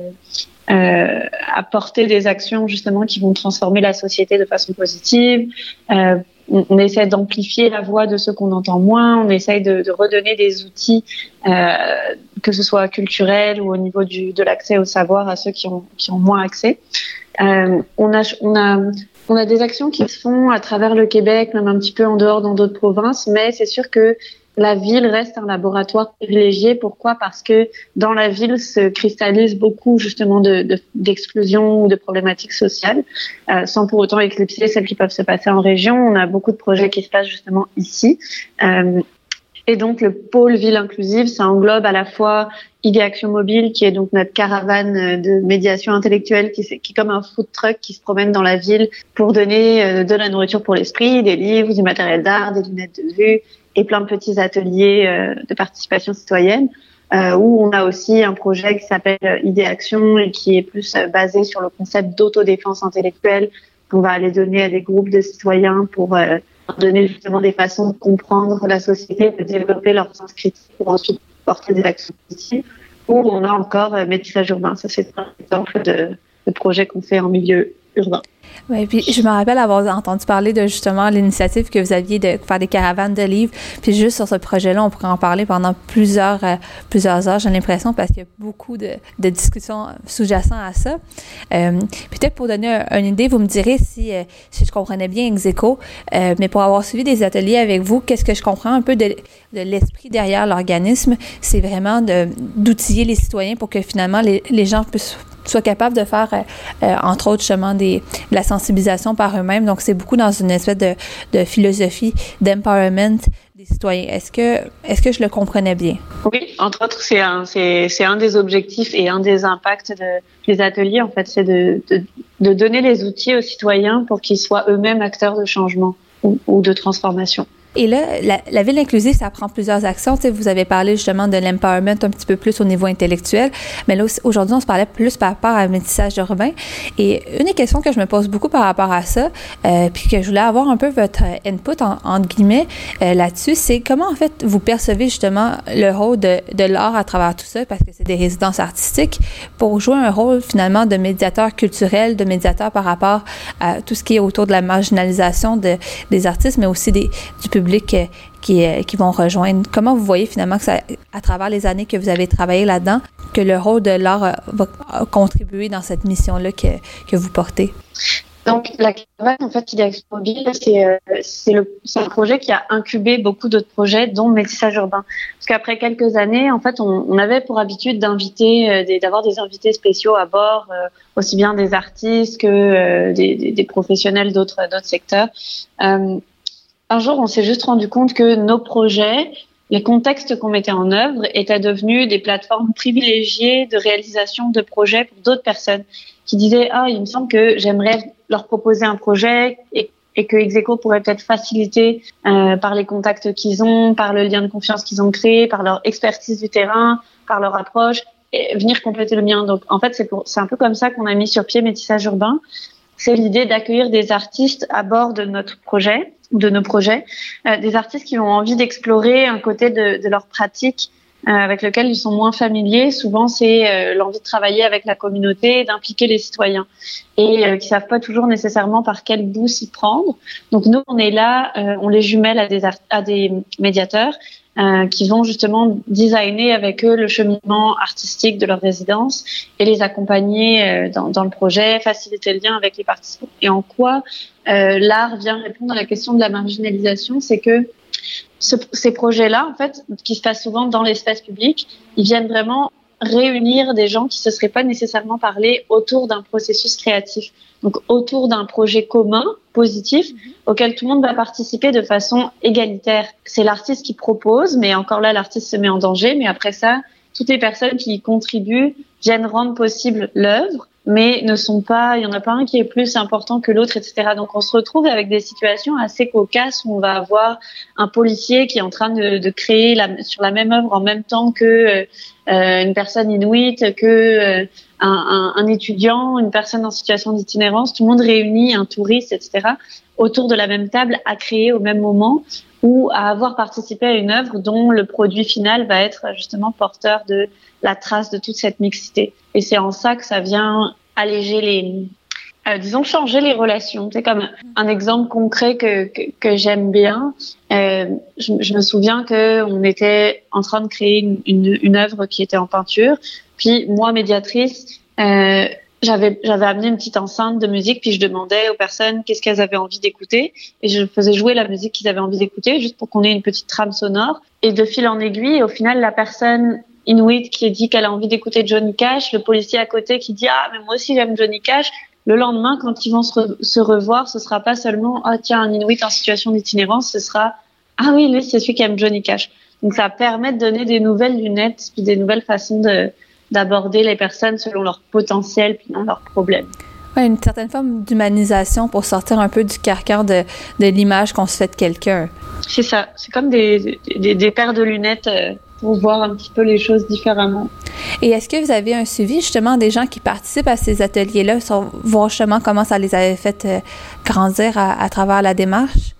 euh, apporter des actions justement qui vont transformer la société de façon positive. Euh, on, essaie d'amplifier la voix de ceux qu'on entend moins. On essaie de, redonner des outils, euh, que ce soit culturels ou au niveau de l'accès au savoir à ceux qui ont moins accès. Euh, on a, on a on a des actions qui se font à travers le Québec, même un petit peu en dehors dans d'autres provinces, mais c'est sûr que la ville reste un laboratoire privilégié. Pourquoi? Parce que dans la ville se cristallise beaucoup justement d'exclusion de, ou de problématiques sociales, euh, sans pour autant éclipser celles qui peuvent se passer en région. On a beaucoup de projets qui se passent justement ici. Euh, Et donc le pôle ville inclusive, ça englobe à la fois Idée Action Mobile, qui est donc notre caravane euh, de médiation intellectuelle, qui, est comme un food truck qui se promène dans la ville pour donner euh, de la nourriture pour l'esprit, des livres, du matériel d'art, des lunettes de vue et plein de petits ateliers euh, de participation citoyenne. Où on a aussi un projet qui s'appelle Idée Action et qui est plus basé sur le concept d'autodéfense intellectuelle qu'on va aller donner à des groupes de citoyens pour donner justement des façons de comprendre la société, de développer leur sens critique pour ensuite porter des actions positives. Ou on a encore euh, métissage urbain. Ça, c'est un exemple de, de projet qu'on fait en milieu urbain. Puis je me rappelle avoir entendu parler de justement l'initiative que vous aviez de faire des caravanes de livres. Puis juste sur ce projet-là, on pourrait en parler pendant plusieurs, euh, plusieurs heures, j'ai l'impression, parce qu'il y a beaucoup de, de discussions sous-jacentes à ça. Euh, Peut-être pour donner une idée, vous me direz si, euh, si je comprenais bien Execo, euh, mais pour avoir suivi des ateliers avec vous, qu'est-ce que je comprends un peu de, de l'esprit derrière l'organisme? C'est vraiment d'outiller les citoyens pour que finalement les, les gens puissent soient capables de faire, euh, euh, entre autres, justement, des, de la sensibilisation par eux-mêmes. Donc, c'est beaucoup dans une espèce de, de philosophie d'empowerment des citoyens. Est-ce que, est-ce que je le comprenais bien? Oui, entre autres, c'est un, c'est, un des objectifs et un des impacts de, des ateliers, en fait, c'est de, de, de donner les outils aux citoyens pour qu'ils soient eux-mêmes acteurs de changement ou de transformation. Et là, la, ville inclusive, ça prend plusieurs actions. Tu vous avez parlé justement de l'empowerment un petit peu plus au niveau intellectuel, mais là, aujourd'hui, on se parlait plus par rapport à métissage urbain. Et une des questions que je me pose beaucoup par rapport à ça, euh, puis que je voulais avoir un peu votre input, en, entre guillemets, euh, là-dessus, c'est comment, en fait, vous percevez justement le rôle de, l'art à travers tout ça, parce que c'est des résidences artistiques, pour jouer un rôle, finalement, de médiateur culturel, de médiateur par rapport à tout ce qui est autour de la marginalisation de, des artistes, mais aussi du public qui, qui vont rejoindre. Comment vous voyez finalement que ça, à travers les années que vous avez travaillé là-dedans, que le rôle de l'art va contribuer dans cette mission-là que, que vous portez? Donc, la caravane, en fait, Idéaction Mobile, c'est euh, un projet qui a incubé beaucoup d'autres projets, dont Métissage Urbain. Parce qu'après quelques années, en fait, on, avait pour habitude d'inviter, euh, d'avoir des invités spéciaux à bord, euh, aussi bien des artistes que euh, des, professionnels d'autres secteurs un jour, on s'est juste rendu compte que nos projets, les contextes qu'on mettait en œuvre étaient devenus des plateformes privilégiées de réalisation de projets pour d'autres personnes qui disaient ah il me semble que j'aimerais leur proposer un projet et, que Execo pourrait peut-être faciliter euh, par les contacts qu'ils ont, par le lien de confiance qu'ils ont créé, par leur expertise du terrain, par leur approche et venir compléter le mien. Donc en fait c'est c'est un peu comme ça qu'on a mis sur pied métissage urbain. C'est l'idée d'accueillir des artistes à bord de notre projet de nos projets, euh, des artistes qui ont envie d'explorer un côté de, de leur pratique euh, avec lequel ils sont moins familiers. Souvent, c'est euh, l'envie de travailler avec la communauté, d'impliquer les citoyens, et qui savent pas toujours nécessairement par quel bout s'y prendre. Donc nous, on est là, on les jumelle à des, à des médiateurs euh, qui vont justement designer avec eux le cheminement artistique de leur résidence et les accompagner euh, dans, dans, le projet, faciliter le lien avec les participants. Et en quoi euh, l'art vient répondre à la question de la marginalisation, c'est que ce, ces projets-là, en fait, qui se passent souvent dans l'espace public, ils viennent vraiment réunir des gens qui se seraient pas nécessairement parlé autour d'un processus créatif. Donc autour d'un projet commun, positif, mhm. auquel tout le monde va participer de façon égalitaire. C'est l'artiste qui propose, mais encore là, l'artiste se met en danger. Mais après ça, toutes les personnes qui y contribuent viennent rendre possible l'œuvre mais ne sont pas, il y en a pas un qui est plus important que l'autre, etc. Donc on se retrouve avec des situations assez cocasses où on va avoir un policier qui est en train de, créer sur la même œuvre en même temps que euh, une personne inuite, que euh, un, étudiant, une personne en situation d'itinérance, tout le monde réuni, un touriste, etc. autour de la même table à créer au même moment ou à avoir participé à une œuvre dont le produit final va être justement porteur de la trace de toute cette mixité. Et c'est en ça que ça vient alléger les, euh, disons changer les relations. C'est comme un exemple concret que que, que j'aime bien. Euh, je, je, me souviens que on était en train de créer une, une, une œuvre qui était en peinture. Puis moi, médiatrice, euh, j'avais j'avais amené une petite enceinte de musique puis je demandais aux personnes qu'est-ce qu'elles avaient envie d'écouter et je faisais jouer la musique qu'ils avaient envie d'écouter juste pour qu'on ait une petite trame sonore et de fil en aiguille au final la personne Inuit qui dit qu'elle a envie d'écouter Johnny Cash, le policier à côté qui dit ah mais moi aussi j'aime Johnny Cash. Le lendemain, quand ils vont se, re se revoir, ce sera pas seulement ah tiens un Inuit en situation d'itinérance, ce sera ah oui lui c'est celui qui aime Johnny Cash. Donc ça permet de donner des nouvelles lunettes puis des nouvelles façons de d'aborder les personnes selon leur potentiel puis non leurs problèmes. Ouais, une certaine forme d'humanisation pour sortir un peu du carcan de, de l'image qu'on se fait de quelqu'un. C'est ça. C'est comme des, des, des, paires de lunettes euh, pour voir un petit peu les choses différemment. Et est-ce que vous avez un suivi justement des gens qui participent à ces ateliers-là, voir justement comment ça les avait fait euh, grandir à, à travers la démarche?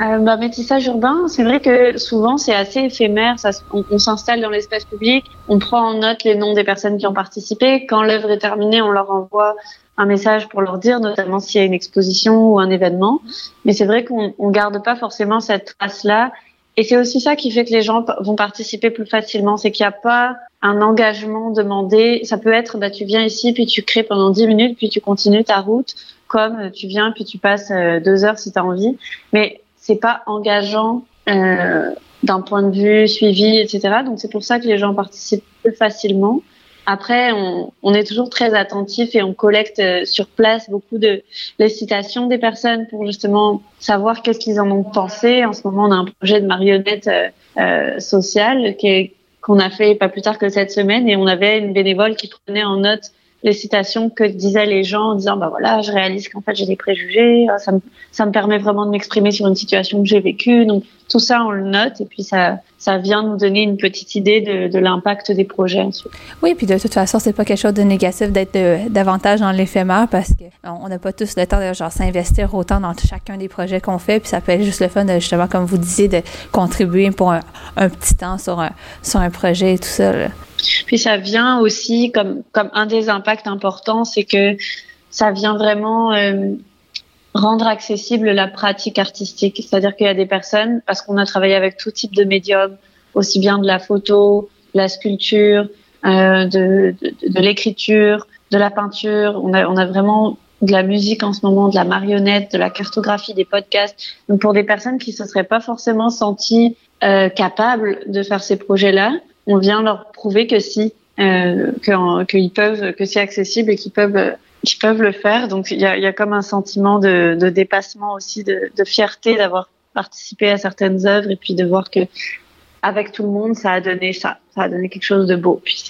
Euh, bah, métissage urbain, c'est vrai que souvent c'est assez éphémère. Ça, on, on s'installe dans l'espace public, on prend en note les noms des personnes qui ont participé. Quand l'œuvre est terminée, on leur envoie un message pour leur dire, notamment s'il y a une exposition ou un événement. Mais c'est vrai qu'on on garde pas forcément cette trace-là. Et c'est aussi ça qui fait que les gens vont participer plus facilement. C'est qu'il n'y a pas un engagement demandé. Ça peut être, bah, tu viens ici, puis tu crées pendant 10 minutes, puis tu continues ta route, comme tu viens, puis tu passes euh, deux heures si tu as envie. Mais c'est pas engageant euh, d'un point de vue suivi, etc. Donc c'est pour ça que les gens participent plus facilement. Après, on, on, est toujours très attentif et on collecte euh, sur place beaucoup de les citations des personnes pour justement savoir qu'est-ce qu'ils en ont pensé. En ce moment, on a un projet de marionnette euh, euh sociale qu'on a fait pas plus tard que cette semaine et on avait une bénévole qui prenait en note les citations que disaient les gens en disant bah voilà je réalise qu'en fait j'ai des préjugés ça me, ça me permet vraiment de m'exprimer sur une situation que j'ai vécue donc tout ça on le note et puis ça ça vient nous donner une petite idée de, l'impact des projets ensuite. Oui, puis de toute façon, c'est pas quelque chose de négatif d'être euh, davantage dans l'éphémère parce qu'on n'a pas tous le temps de genre s'investir autant dans chacun des projets qu'on fait, puis ça peut être juste le fun de justement, comme vous disiez, de contribuer pour un, petit temps sur un, sur un projet et tout ça. Puis ça vient aussi comme comme un des impacts importants, c'est que ça vient vraiment euh, rendre accessible la pratique artistique. C'est-à-dire qu'il y a des personnes, parce qu'on a travaillé avec tout type de médiums, aussi bien de la photo, la sculpture, euh, de, l'écriture, de la peinture. On a, on a vraiment de la musique en ce moment, de la marionnette, de la cartographie, des podcasts. Donc pour des personnes qui se seraient pas forcément senties euh, capables de faire ces projets-là, on vient leur prouver que si, euh, qu'ils peuvent, que c'est accessible et qu'ils peuvent, qu'ils peuvent le faire. Donc il y a, comme un sentiment de, dépassement aussi, de, fierté d'avoir participé à certaines œuvres et puis de voir que avec tout le monde, ça a donné ça, ça a donné quelque chose de beau. Puis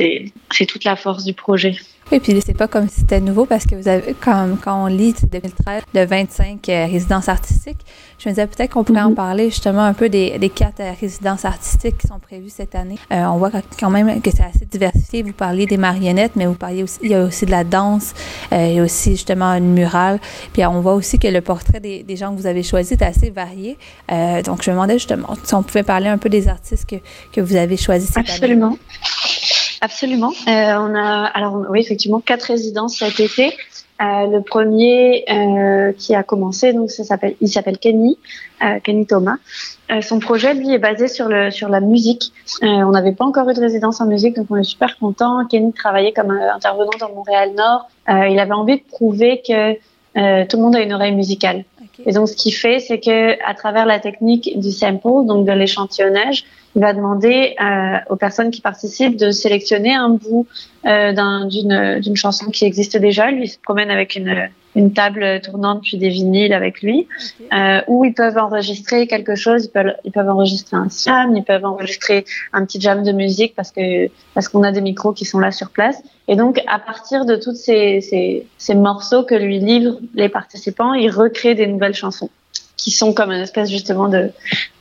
c'est toute la force du projet. Et puis c'est pas comme si c'était nouveau parce que vous avez, quand, quand on lit 2013 de 25 euh, résidences artistiques, je me disais peut-être qu'on pourrait mm -hmm. en parler justement un peu des, des quatre euh, résidences artistiques qui sont prévues cette année. Euh, on voit quand même que c'est assez diversifié. Vous parliez des marionnettes, mais vous parliez aussi, il y a aussi de la danse, euh, il y a aussi justement une murale. Puis on voit aussi que le portrait des, des gens que vous avez choisi est assez varié. Euh, donc je me demandais justement si on pouvait parler un peu des artistes que, que vous avez choisis cette Absolument. année. Absolument. Euh, on a alors oui effectivement quatre résidences cet été. Euh, le premier euh, qui a commencé, donc ça s'appelle, il s'appelle Kenny, Kenny Thomas. Son projet, lui, est basé sur le sur la musique. On n'avait pas encore eu de résidence en musique, donc on est super content. Kenny travaillait comme intervenant dans Montréal Nord. il avait envie de prouver que tout le monde a une oreille musicale. Okay. Et donc, ce qu'il fait, c'est que à travers la technique du sample, donc de l'échantillonnage, il va demander euh, aux personnes qui participent de sélectionner un bout euh, d'une un, chanson qui existe déjà. Lui, il se promène avec une, une table tournante puis des vinyles avec lui, okay. euh, où ils peuvent enregistrer quelque chose. Ils peuvent, ils peuvent enregistrer un slam, ils peuvent enregistrer un petit jam de musique parce que parce qu'on a des micros qui sont là sur place. Et donc, à partir de tous ces, ces, ces morceaux que lui livrent les participants, il recrée des nouvelles chansons qui sont comme une espèce justement de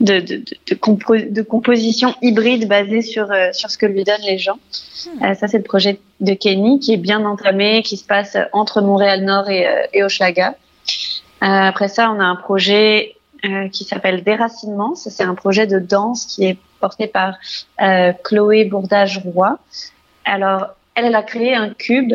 de, de, de, compo de composition hybride basée sur euh, sur ce que lui donnent les gens. Hmm. Euh, ça c'est le projet de Kenny qui est bien entamé, qui se passe entre Montréal Nord et, euh, et Hochelaga. après ça, on a un projet qui s'appelle Déracinement. Ça c'est un projet de danse qui est porté par Chloé Bourdage-Roy. Alors elle, elle a créé un cube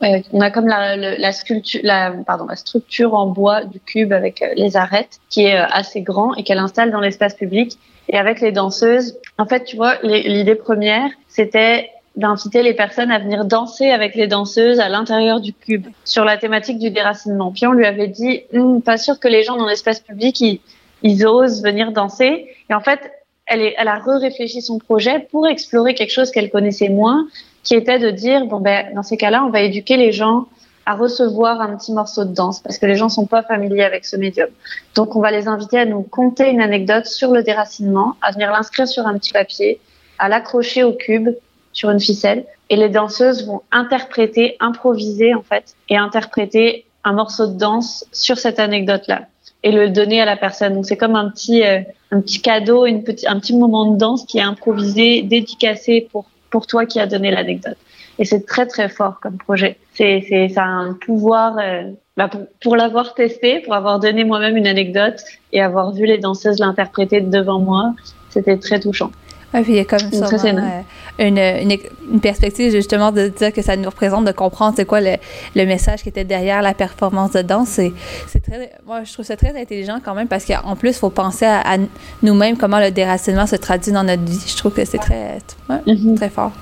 on a comme la, sculpture, la, pardon, la structure en bois du cube avec euh, les arêtes, qui est euh, assez grand et qu'elle installe dans l'espace public. Et avec les danseuses, en fait, tu vois, l'idée première, c'était d'inviter les personnes à venir danser avec les danseuses à l'intérieur du cube sur la thématique du déracinement. Puis on lui avait dit, hm, pas sûr que les gens dans l'espace public ils, ils osent venir danser. Et en fait, elle, est, elle a re-réfléchi son projet pour explorer quelque chose qu'elle connaissait moins, qui était de dire bon ben dans ces cas-là, on va éduquer les gens à recevoir un petit morceau de danse parce que les gens sont pas familiers avec ce médium. Donc on va les inviter à nous conter une anecdote sur le déracinement, à venir l'inscrire sur un petit papier, à l'accrocher au cube sur une ficelle et les danseuses vont interpréter, improviser en fait et interpréter un morceau de danse sur cette anecdote là et le donner à la personne. Donc c'est comme un petit euh, un petit cadeau, une petit un petit moment de danse qui est improvisé, dédicacé pour pour toi qui a donné l'anecdote. Et c'est très très fort comme projet. C'est c'est ça a un pouvoir euh, bah pour, pour l'avoir testé, pour avoir donné moi-même une anecdote et avoir vu les danseuses l'interpréter devant moi, c'était très touchant. Oui, puis il y a comme euh, une, une, une, perspective justement de dire que ça nous représente, de comprendre c'est quoi le, le, message qui était derrière la performance de danse. C'est, très, moi, je trouve ça très intelligent quand même parce qu'en plus, il faut penser à, à nous-mêmes comment le déracinement se traduit dans notre vie. Je trouve que c'est très, ouais, mm-hmm. très fort.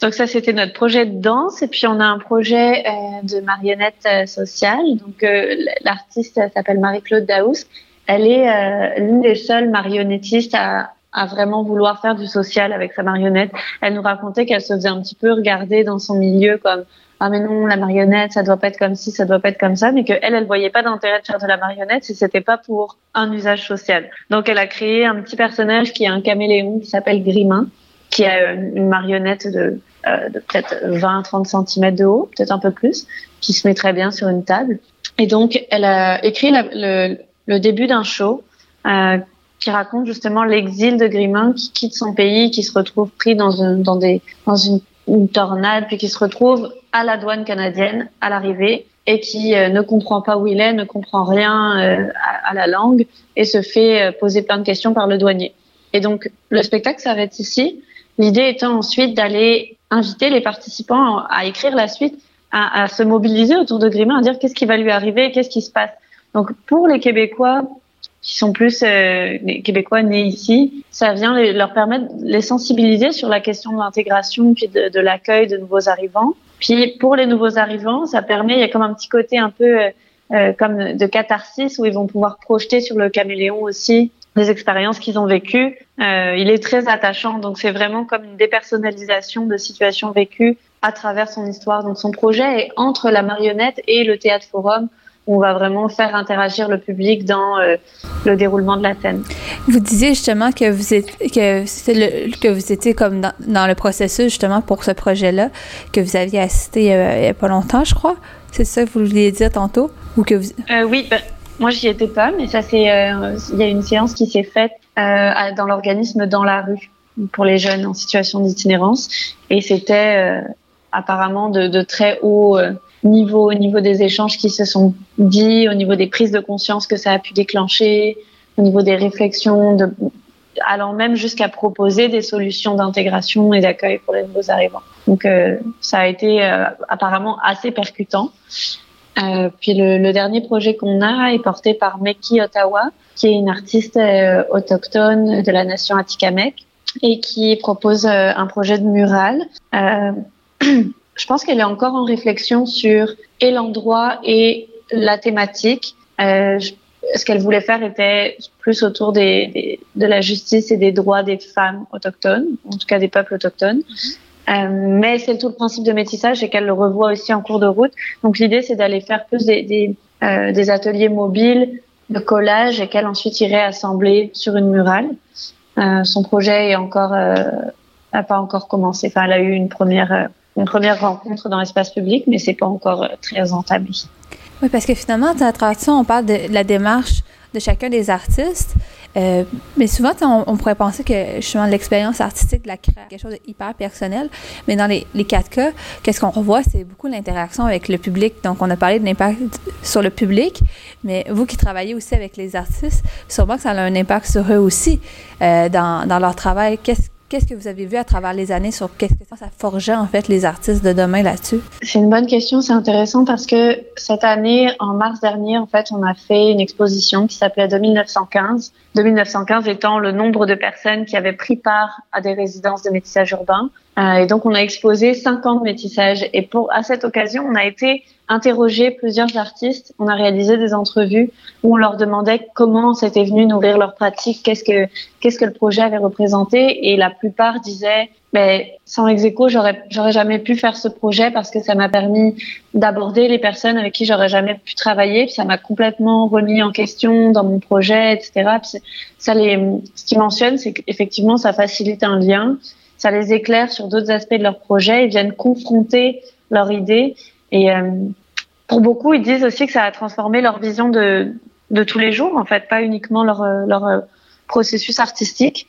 Donc ça, c'était notre projet de danse. Et puis on a un projet euh, de marionnette euh, sociale. Donc euh, l'artiste s'appelle Marie-Claude Daous. Elle est euh, l'une des seules marionnettistes à, à vraiment vouloir faire du social avec sa marionnette. Elle nous racontait qu'elle se faisait un petit peu regarder dans son milieu comme ah mais non la marionnette ça doit pas être comme ci ça doit pas être comme ça mais que elle elle voyait pas d'intérêt de faire de la marionnette si c'était pas pour un usage social. Donc elle a créé un petit personnage qui est un caméléon qui s'appelle Grimin qui a une marionnette de, euh, peut-être 20-30 cm de haut, peut-être un peu plus, qui se met très bien sur une table. Et donc elle a écrit le début d'un show euh, qui raconte justement l'exil de Grimin qui quitte son pays, qui se retrouve pris dans, une, dans, des, dans une, une, tornade, puis qui se retrouve à la douane canadienne à l'arrivée et qui euh, ne comprend pas où il est, ne comprend rien euh, à, la langue et se fait euh, poser plein de questions par le douanier. Et donc le spectacle s'arrête ici. L'idée étant ensuite d'aller inviter les participants à écrire la suite, à, à se mobiliser autour de Grimin, à dire qu'est-ce qui va lui arriver, qu'est-ce qui se passe. Donc pour les Québécois, qui sont plus euh, québécois nés ici, ça vient leur permettre de les sensibiliser sur la question de l'intégration puis de, de l'accueil de nouveaux arrivants. Puis pour les nouveaux arrivants, ça permet, il y a comme un petit côté un peu euh, euh comme de catharsis où ils vont pouvoir projeter sur le caméléon aussi des expériences qu'ils ont vécues. Euh, il est très attachant, donc c'est vraiment comme une dépersonnalisation de situations vécues à travers son histoire. Donc son projet est entre la marionnette et le théâtre forum on va vraiment faire interagir le public dans euh, le déroulement de la scène. Vous disiez justement que vous êtes, que le, que vous étiez comme dans, dans, le processus justement pour ce projet-là que vous aviez assisté euh, il n'y a pas longtemps, je crois. C'est ça que vous vouliez dire tantôt? Ou que vous... euh, Oui, ben, moi j'y étais pas, mais ça c'est euh, il y a une séance qui s'est faite euh, dans l'organisme dans la rue pour les jeunes en situation d'itinérance et c'était apparemment de, de, très haut au niveau des échanges qui se sont dits, au niveau des prises de conscience que ça a pu déclencher, au niveau des réflexions, allant même jusqu'à proposer des solutions d'intégration et d'accueil pour les nouveaux arrivants. Donc euh, ça a été euh, apparemment assez percutant. Euh, puis le, dernier projet qu'on a est porté par Meki Ottawa, qui est une artiste autochtone de la nation Atikamek et qui propose un projet de mural. [clears throat] je pense qu'elle est encore en réflexion sur et l'endroit et la thématique. Euh, ce qu'elle voulait faire était plus autour des, des, de la justice et des droits des femmes autochtones, en tout cas des peuples autochtones. Mm-hmm. Euh, mais c'est tout le principe de métissage et qu'elle le revoit aussi en cours de route. Donc l'idée, c'est d'aller faire plus des, des, euh, des, ateliers mobiles de collage et qu'elle ensuite irait assembler sur une murale. Euh, son projet est encore, euh, n'a pas encore commencé. Enfin, elle a eu une première euh, une première rencontre dans l'espace public, mais c'est pas encore euh, très entamé. Oui, parce que finalement, à travers ça, on parle de la démarche de chacun des artistes. Euh, mais souvent, on, pourrait penser que justement l'expérience artistique de la création quelque chose de hyper personnel. Mais dans les, les quatre cas, qu'est-ce qu'on revoit, c'est beaucoup l'interaction avec le public. Donc, on a parlé de l'impact sur le public, mais vous qui travaillez aussi avec les artistes, sûrement que ça a un impact sur eux aussi euh, dans, dans leur travail. Qu'est-ce Qu'est-ce que vous avez vu à travers les années sur qu'est-ce que ça forgeait en fait les artistes de demain là-dessus? C'est une bonne question, c'est intéressant parce que cette année, en mars dernier, en fait, on a fait une exposition qui s'appelait 2915. 2915 étant le nombre de personnes qui avaient pris part à des résidences de métissage urbain Euh, et donc, on a exposé cinq ans de métissage. Et pour à cette occasion, on a été interroger plusieurs artistes. On a réalisé des entrevues où on leur demandait comment c'était venu nourrir leur pratique, qu'est-ce que qu'est-ce que le projet avait représenté. Et la plupart disaient, ben, sans Execo, j'aurais j'aurais jamais pu faire ce projet parce que ça m'a permis d'aborder les personnes avec qui j'aurais jamais pu travailler. Puis ça m'a complètement remis en question dans mon projet, etc. Ça les, ce qu'ils mentionnent, c'est qu'effectivement, ça facilite un lien ça les éclaire sur d'autres aspects de leur projet, ils viennent confronter leur idée. Et euh, pour beaucoup, ils disent aussi que ça a transformé leur vision de, tous les jours, en fait, pas uniquement leur, euh, euh, processus artistique.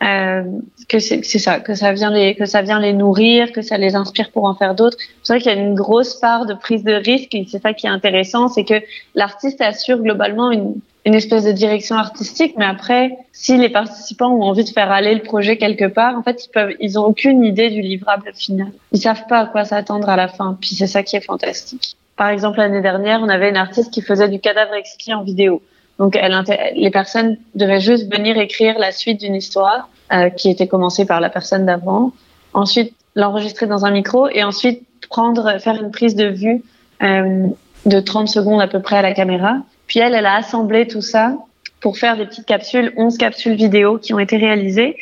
Que c'est ça, que ça vient les que ça vient les nourrir, que ça les inspire pour en faire d'autres. C'est vrai qu'il y a une grosse part de prise de risque et c'est ça qui est intéressant, c'est que l'artiste assure globalement une, une espèce de direction artistique, mais après, si les participants ont envie de faire aller le projet quelque part, en fait, ils peuvent, ils ont aucune idée du livrable final. Ils savent pas à quoi s'attendre à la fin. Puis c'est ça qui est fantastique. Par exemple, l'année dernière, on avait une artiste qui faisait du cadavre exquis en vidéo. Donc, elle, les personnes devaient juste venir écrire la suite d'une histoire euh, qui était commencée par la personne d'avant. Ensuite, l'enregistrer dans un micro et ensuite prendre, faire une prise de vue euh, de 30 secondes à peu près à la caméra puis elle, elle a assemblé tout ça pour faire des petites capsules, 11 capsules vidéo qui ont été réalisées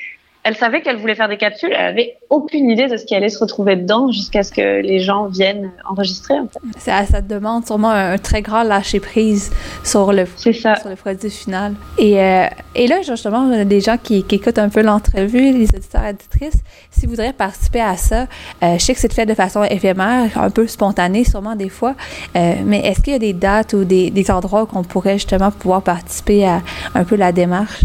elle savait qu'elle voulait faire des capsules, elle avait aucune idée de ce qui allait se retrouver dedans jusqu'à ce que les gens viennent enregistrer. En fait. ça, ça demande sûrement un, très grand lâcher prise sur le, sur le produit final. Et, euh, et là, justement, des gens qui, qui écoutent un peu l'entrevue, les auditeurs et auditrices, s'ils voudraient participer à ça, euh, je sais que c'est fait de façon éphémère, un peu spontanée sûrement des fois, euh, mais est-ce qu'il y a des dates ou des, des endroits où on pourrait justement pouvoir participer à un peu la démarche?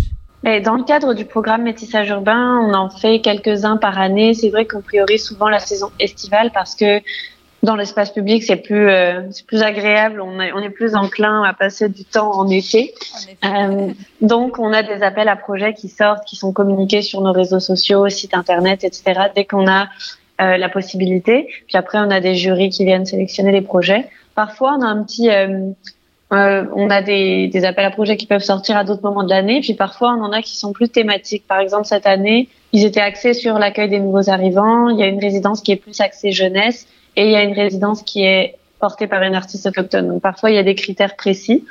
Dans le cadre du programme métissage urbain, on en fait quelques-uns par année. C'est vrai qu'on priorise souvent la saison estivale parce que dans l'espace public, c'est plus euh, plus agréable. On est on est plus enclin à passer du temps en été. Euh, donc, on a des appels à projets qui sortent, qui sont communiqués sur nos réseaux sociaux, sites internet, etc. Dès qu'on a euh, la possibilité. Puis après, on a des jurys qui viennent sélectionner les projets. Parfois, on a un petit euh, on a des, des, appels à projets qui peuvent sortir à d'autres moments de l'année, puis parfois on en a qui sont plus thématiques. Par exemple, cette année, ils étaient axés sur l'accueil des nouveaux arrivants. Il y a une résidence qui est plus axée jeunesse et il y a une résidence qui est portée par une artiste autochtone. Donc parfois il y a des critères précis.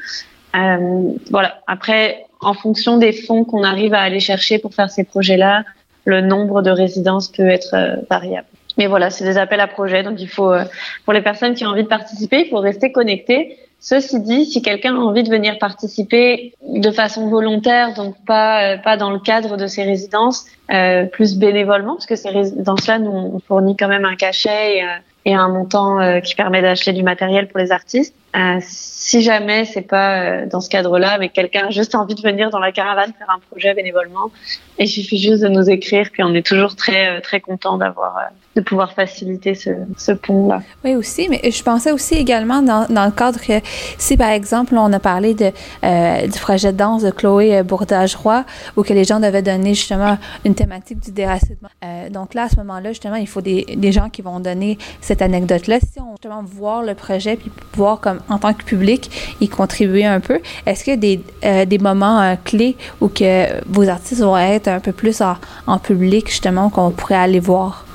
Euh, voilà. Après, en fonction des fonds qu'on arrive à aller chercher pour faire ces projets-là, le nombre de résidences peut être euh, variable. Mais voilà, c'est des appels à projets, donc il faut, euh, pour les personnes qui ont envie de participer, il faut rester connecté Ceci dit, si quelqu'un a envie de venir participer de façon volontaire, donc pas euh, pas dans le cadre de ces résidences, euh, plus bénévolement, parce que ces résidences-là, nous on fournit quand même un cachet et, euh, un montant qui permet d'acheter du matériel pour les artistes. Euh, si jamais c'est pas euh, dans ce cadre-là, mais quelqu'un a juste envie de venir dans la caravane faire un projet bénévolement, il suffit juste de nous écrire, puis on est toujours très très content d'avoir de pouvoir faciliter ce, pont-là. Oui, aussi, mais je pensais aussi également dans, le cadre que si, par exemple, on a parlé euh, du projet de danse de Chloé Bourdage-Roy, où que les gens devaient donner justement une thématique du déracinement. Euh, donc là, à ce moment-là, justement, il faut des, des gens qui vont donner cette anecdote-là. Si on justement voir le projet, puis voir comme en tant que public y contribuer un peu, est-ce qu'il y a des, euh, des moments euh, clés où que vos artistes vont être un peu plus en, en public, justement, qu'on pourrait aller voir?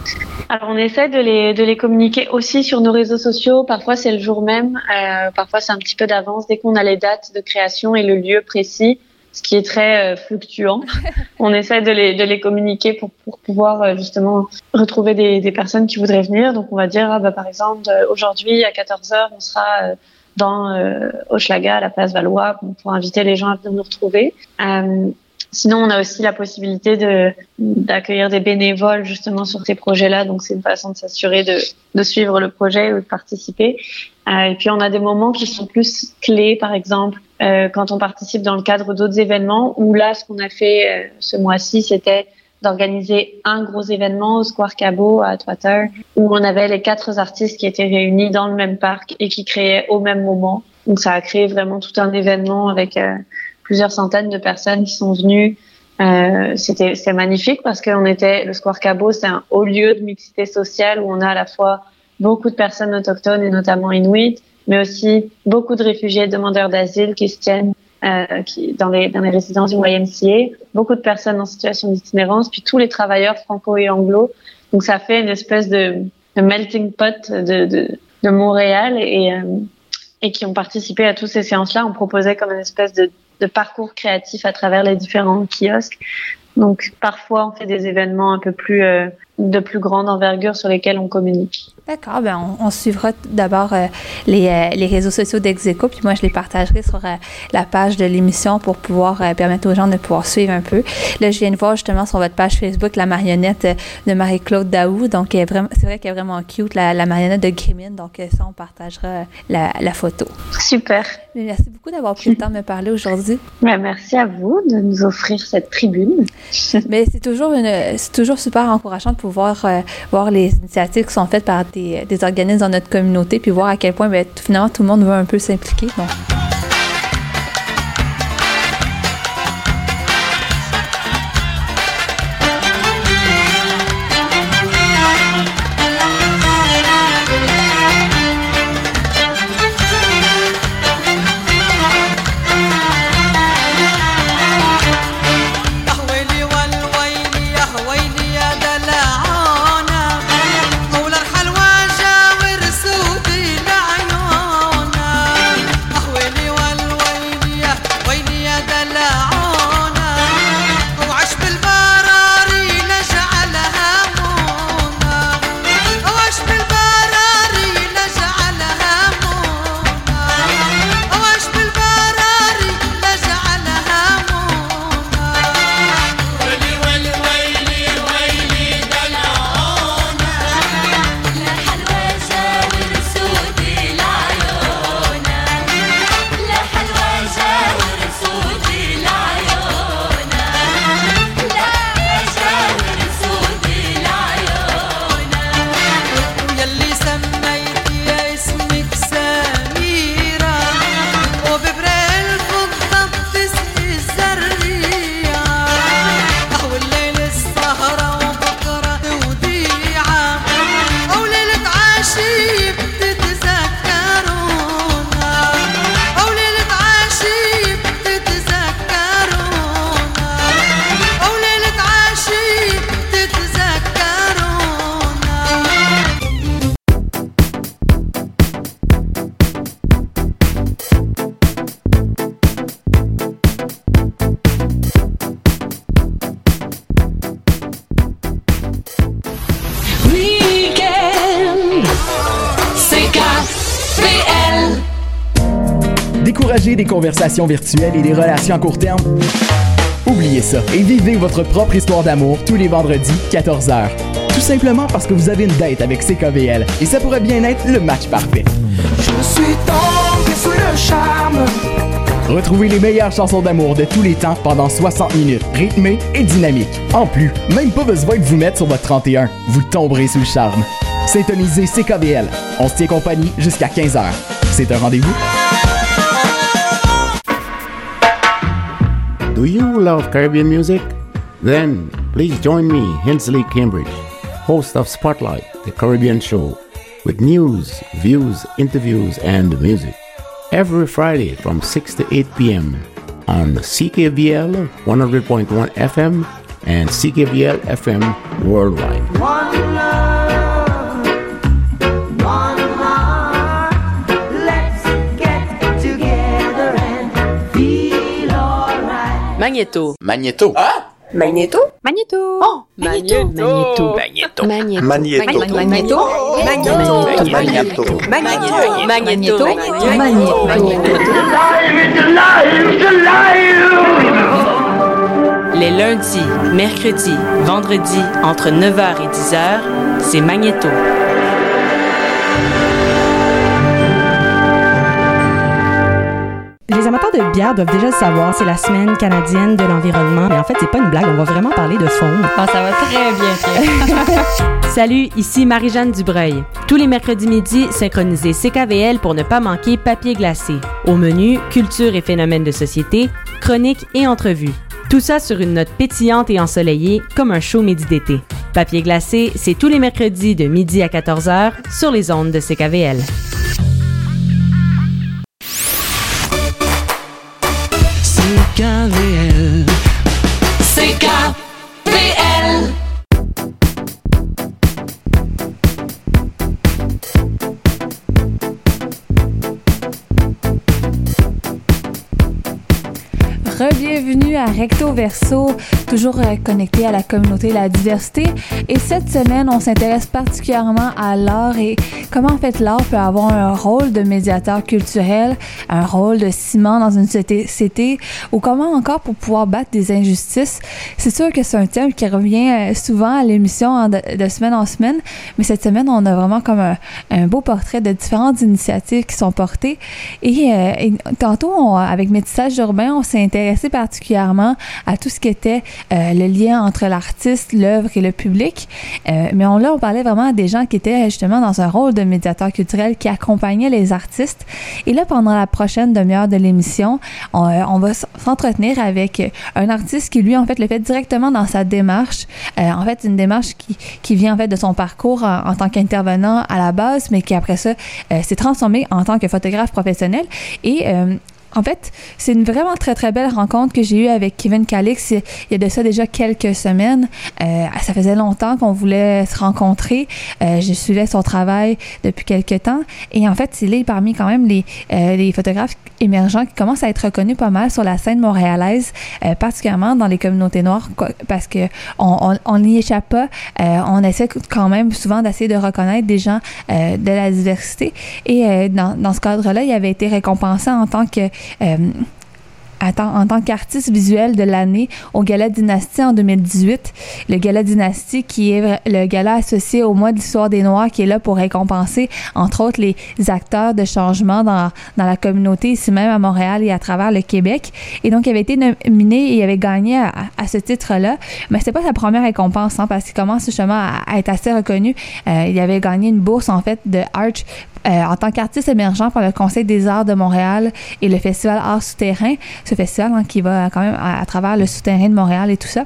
Alors on essaie de les, de les communiquer aussi sur nos réseaux sociaux. Parfois c'est le jour même, euh, parfois c'est un petit peu d'avance. Dès qu'on a les dates de création et le lieu précis, ce qui est très euh, fluctuant, [laughs] on essaie de les, de les communiquer pour, pour pouvoir euh, justement retrouver des, des, personnes qui voudraient venir. Donc on va dire, ah, bah, par exemple, aujourd'hui à 14h, on sera dans euh, Hochelaga, à la place Valois, pour inviter les gens à venir nous retrouver. Sinon, on a aussi la possibilité de d'accueillir des bénévoles justement sur ces projets-là. Donc, c'est une façon de s'assurer de, de suivre le projet ou de participer. Euh, et puis, on a des moments qui sont plus clés, par exemple, euh, quand on participe dans le cadre d'autres événements. Ou là, ce qu'on a fait euh, ce mois-ci, c'était d'organiser un gros événement au Square Cabo à Twitter, où on avait les quatre artistes qui étaient réunis dans le même parc et qui créaient au même moment. Donc, ça a créé vraiment tout un événement avec euh, plusieurs centaines de personnes qui sont venues. Euh, c'était magnifique parce qu'on était le Square Cabo, c'est un haut lieu de mixité sociale où on a à la fois beaucoup de personnes autochtones et notamment inuits, mais aussi beaucoup de réfugiés demandeurs d'asile qui se tiennent euh, dans, les, résidences du YMCA, beaucoup de personnes en situation d'itinérance, puis tous les travailleurs franco et anglo donc ça fait une espèce de, melting pot de, Montréal et, euh, et qui ont participé à toutes ces séances-là. On proposait comme une espèce de, de parcours créatif à travers les différents kiosques. Donc parfois on fait des événements un peu plus euh, de plus grande envergure sur lesquels on communique. D'accord, ben on, on suivra d'abord euh, les, euh, les, réseaux sociaux d'Execo, puis moi je les partagerai sur euh, la page de l'émission pour pouvoir permettre aux gens de pouvoir suivre un peu. Là, je viens de voir justement sur votre page Facebook la marionnette de Marie-Claude Daou, donc c'est vrai qu'elle est vraiment cute, la, la marionnette de Grimine, donc ça on partagera la, la photo. Super. Mais merci beaucoup d'avoir pris le temps de me parler aujourd'hui. Ben, merci à vous de nous offrir cette tribune. [laughs] Mais c'est toujours une, toujours super encourageant de euh, voir les initiatives qui sont faites par des, des, organismes dans notre communauté, puis voir à quel point ben, finalement tout le monde veut un peu s'impliquer. Conversations virtuelles et des relations à court terme? Oubliez ça et vivez votre propre histoire d'amour tous les vendredis 14h. Tout simplement parce que vous avez une date avec CKVL et ça pourrait bien être le match parfait. Je suis tombé sous le charme. Retrouvez les meilleures chansons d'amour de tous les temps pendant 60 minutes, rythmées et dynamiques. En plus, même pas besoin de vous mettre sur votre 31. Vous tomberez sous le charme. Syntonisez CKVL. On se tient compagnie jusqu'à 15h. C'est un rendez-vous Do you love Caribbean music? Then please join me, Hensley Cambridge, host of Spotlight, the Caribbean show, with news, views, interviews, and music. Every Friday from 6 to 8 p.m. on CKVL 100.1 FM and CKVL FM worldwide. Magnéto. Magnéto. Ah Magnéto. Magnéto. Oh. Magnéto. Magnéto. Magnéto. Magnéto. Magnéto. Magnéto. Magnéto. Magnéto. Magnéto. Les lundis, mercredis, vendredis, entre 9h et 10h, c'est Magnéto. Les amateurs de bière doivent déjà le savoir, c'est la semaine canadienne de l'environnement. Mais en fait, c'est pas une blague, on va vraiment parler de faune. Ah, ça va très bien, [laughs] Salut, ici Marie-Jeanne Dubreuil. Tous les mercredis midi, synchronisez CKVL pour ne pas manquer Papier glacé. Au menu, culture et phénomènes de société, chroniques et entrevues. Tout ça sur une note pétillante et ensoleillée, comme un chaud midi d'été. Papier glacé, c'est tous les mercredis de midi à 14h sur les ondes de CKVL. cerca de él. Bienvenue à Recto Verso, toujours euh, connecté à la communauté et la diversité. Et cette semaine, on s'intéresse particulièrement à l'art et comment en fait l'art peut avoir un rôle de médiateur culturel, un rôle de ciment dans une société, ou comment encore pour pouvoir battre des injustices. C'est sûr que c'est un thème qui revient euh, souvent à l'émission de, semaine en semaine, mais cette semaine, on a vraiment comme un, beau portrait de différentes initiatives qui sont portées. Et, euh, tantôt, avec Métissage urbain, on s'est intéressé particulièrement à tout ce qui était euh, le lien entre l'artiste, l'œuvre et le public. Euh, mais on, là, on parlait vraiment des gens qui étaient justement dans un rôle de médiateur culturel qui accompagnaient les artistes. Et là, pendant la prochaine demi-heure de l'émission, on, euh, va s'entretenir avec un artiste qui, lui, en fait, le fait directement dans sa démarche. en fait, une démarche qui, qui vient, en fait, de son parcours en, en tant qu'intervenant à la base, mais qui, après ça, s'est transformé en tant que photographe professionnel. Et en fait, c'est une vraiment très, très belle rencontre que j'ai eue avec Kevin Calix il y a de ça déjà quelques semaines. Euh, ça faisait longtemps qu'on voulait se rencontrer. Euh, je suivais son travail depuis quelques temps. Et en fait, il est parmi quand même les, euh, les photographes émergents qui commencent à être reconnus pas mal sur la scène montréalaise, euh, particulièrement dans les communautés noires, parce que on n'y échappe pas. Euh, on essaie quand même souvent d'essayer de reconnaître des gens de la diversité. Et dans, dans ce cadre-là, il avait été récompensé en tant que euh, en tant qu'artiste visuel de l'année au Gala Dynastie en 2018. Le Gala Dynastie qui est le gala associé au mois de l'histoire des Noirs qui est là pour récompenser entre autres les acteurs de changement dans, la communauté ici même à Montréal et à travers le Québec. Et donc il avait été nominé et il avait gagné à, ce titre-là. Mais c'est pas sa première récompense hein, parce qu'il commence justement à, être assez reconnu. Euh, il avait gagné une bourse en fait de Arch euh, en tant qu'artiste émergent par le Conseil des arts de Montréal et le Festival Arts Souterrain, ce festival hein, qui va quand même à, travers le souterrain de Montréal et tout ça.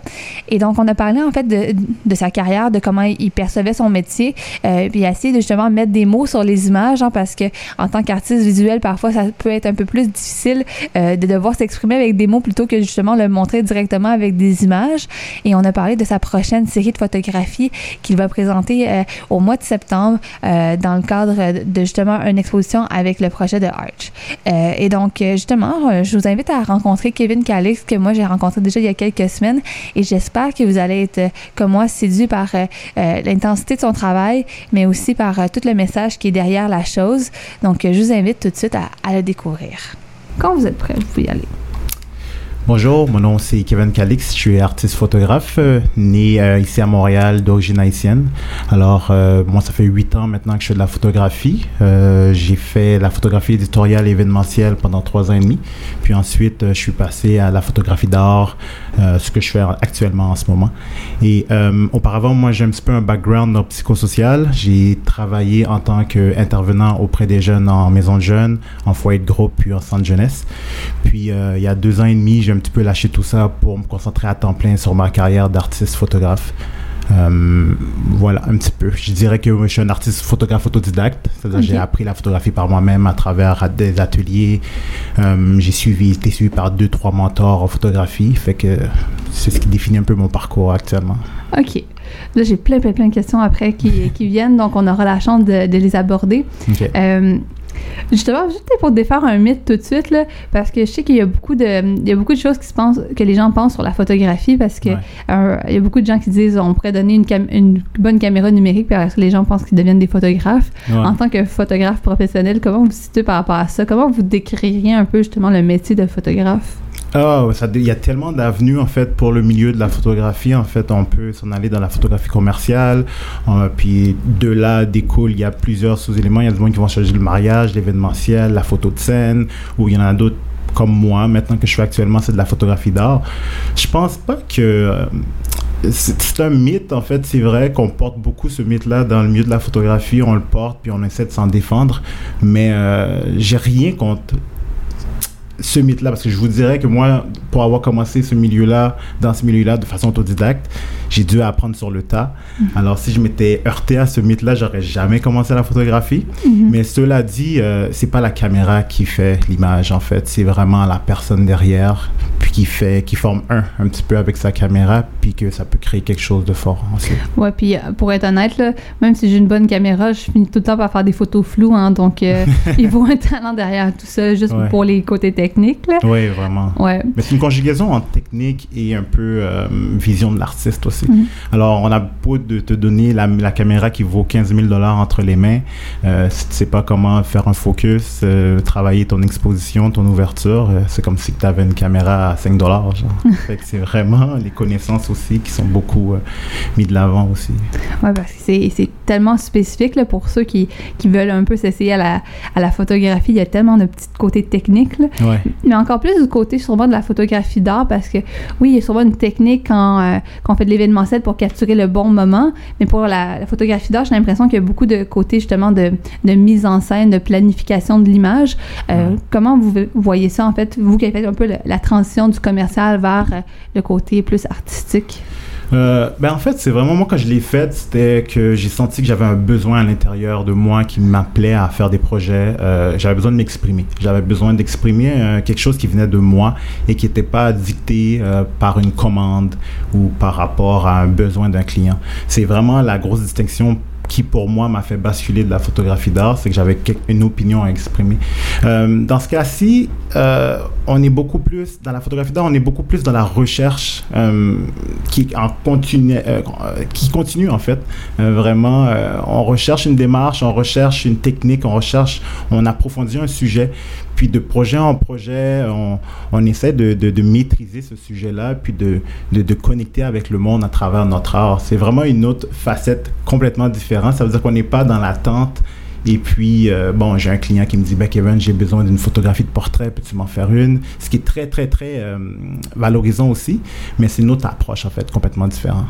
Et donc, on a parlé en fait de, sa carrière, de comment il percevait son métier, euh, puis essayé de justement mettre des mots sur les images, hein, parce que en tant qu'artiste visuel, parfois, ça peut être un peu plus difficile euh, de devoir s'exprimer avec des mots plutôt que justement le montrer directement avec des images. Et on a parlé de sa prochaine série de photographies qu'il va présenter au mois de septembre dans le cadre de justement une exposition avec le projet de Arch. Euh, et donc, euh, justement, euh, je vous invite à rencontrer Kevin Calix, que moi j'ai rencontré déjà il y a quelques semaines, et j'espère que vous allez être, comme moi, séduit par l'intensité de son travail, mais aussi par tout le message qui est derrière la chose. Donc, je vous invite tout de suite à, à le découvrir. Quand vous êtes prêt, vous pouvez y aller. Bonjour, mon nom c'est Kevin Calix, je suis artiste photographe, euh, né euh, ici à Montréal d'origine haïtienne. Alors, euh, moi ça fait huit ans maintenant que je fais de la photographie. j'ai fait la photographie éditoriale événementielle pendant trois ans et demi. Puis ensuite, je suis passé à la photographie d'art, ce que je fais actuellement en ce moment. Et auparavant, moi j'ai un petit peu un background psychosocial. J'ai travaillé en tant qu'intervenant auprès des jeunes en maison de jeunes, en foyer de groupe, puis en centre jeunesse. Puis il y a deux ans et demi, j'ai un petit peu lâché tout ça pour me concentrer à temps plein sur ma carrière d'artiste photographe. Euh, voilà, un petit peu. Je dirais que je suis un artiste photographe autodidacte. C'est-à-dire j'ai appris la photographie par moi-même à travers des ateliers. Euh, j'ai suivi, été suivi par deux, trois mentors en photographie. Fait que c'est ce qui définit un peu mon parcours actuellement. OK. Là, j'ai plein, plein, plein de questions après qui, qui viennent, donc on aura la chance de, de les aborder. Euh, Justement, juste pour défaire un mythe tout de suite, là, parce que je sais qu'il y a beaucoup de, il y a beaucoup de choses qui se pensent, que les gens pensent sur la photographie, parce que euh, il y a beaucoup de gens qui disent on pourrait donner une, une bonne caméra numérique, parce que les gens pensent qu'ils deviennent des photographes. En tant que photographe professionnel, comment vous vous situez par rapport à ça? Comment vous décririez un peu justement le métier de photographe? Oh, il y a tellement d'avenues en fait pour le milieu de la photographie. En fait, on peut s'en aller dans la photographie commerciale. Euh, puis de là découle, il y a plusieurs sous-éléments. Il y a des gens qui vont changer le mariage, l'événementiel, la photo de scène, ou il y en a d'autres comme moi, maintenant que je fais actuellement, c'est de la photographie d'art. Je pense pas que euh, c'est un mythe, en fait. C'est vrai qu'on porte beaucoup ce mythe-là dans le milieu de la photographie. On le porte, puis on essaie de s'en défendre. Mais euh, j'ai rien contre ce mythe-là, parce que je vous dirais que moi, pour avoir commencé ce milieu-là, dans ce milieu-là, de façon autodidacte, j'ai dû apprendre sur le tas. Mhm. Alors, si je m'étais heurté à ce mythe-là, j'aurais jamais commencé la photographie. Mhm. Mais cela dit, euh, c'est pas la caméra qui fait l'image, en fait. C'est vraiment la personne derrière, puis qui fait, qui forme un, un petit peu avec sa caméra, puis que ça peut créer quelque chose de fort ensuite. Ouais, puis euh, pour être honnête, là, même si j'ai une bonne caméra, je finis tout le temps par faire des photos floues, hein, donc euh, [laughs] il faut un talent derrière tout ça, juste pour les côtés techniques technique. Là. Oui, vraiment. Ouais. Mais c'est une conjugaison entre technique et un peu euh, vision de l'artiste aussi. Mhm. Alors, on a beau de te donner la, la caméra qui vaut 15 000 dollars entre les mains, euh, si tu sais pas comment faire un focus, euh, travailler ton exposition, ton ouverture, euh, c'est comme si tu avais une caméra à 5 dollars. [laughs] c'est vraiment les connaissances aussi qui sont beaucoup mis de l'avant aussi. Oui, parce que c'est, c'est tellement spécifique là, pour ceux qui, qui veulent un peu s'essayer à la, à la photographie. Il y a tellement de petits côtés techniques. Là. Ouais. Mais encore plus du côté sûrement de la photographie d'art parce que oui, il y a sûrement une technique quand, euh, quand on fait de l'événementiel pour capturer le bon moment. Mais pour la, la photographie d'art, j'ai l'impression qu'il y a beaucoup de côtés justement de, de mise en scène, de planification de l'image. Euh, Comment vous voyez ça en fait, vous qui avez fait un peu le- la transition du commercial vers euh, le côté plus artistique? Euh, ben en fait, c'est vraiment moi quand je l'ai faite, c'était que j'ai senti que j'avais un besoin à l'intérieur de moi qui m'appelait à faire des projets. Euh, j'avais besoin de m'exprimer. J'avais besoin d'exprimer euh, quelque chose qui venait de moi et qui n'était pas dicté par une commande ou par rapport à un besoin d'un client. C'est vraiment la grosse distinction qui pour moi m'a fait basculer de la photographie d'art, c'est que j'avais une opinion à exprimer. Euh, dans ce cas-ci, euh, on est beaucoup plus dans la photographie d'art, on est beaucoup plus dans la recherche euh, qui en continue, qui continue en fait. Vraiment, on recherche une démarche, on recherche une technique, on recherche, on approfondit un sujet, puis de projet en projet, on, on essaie de, de, de maîtriser ce sujet-là, puis de, de, de connecter avec le monde à travers notre art. C'est vraiment une autre facette complètement différente. Ça veut dire qu'on n'est pas dans l'attente. Et puis, euh, bon, j'ai un client qui me dit, ben Kevin, j'ai besoin d'une photographie de portrait, peux-tu m'en faire une? Ce qui est très, très, très euh, valorisant aussi, mais c'est une autre approche, en fait, complètement différente.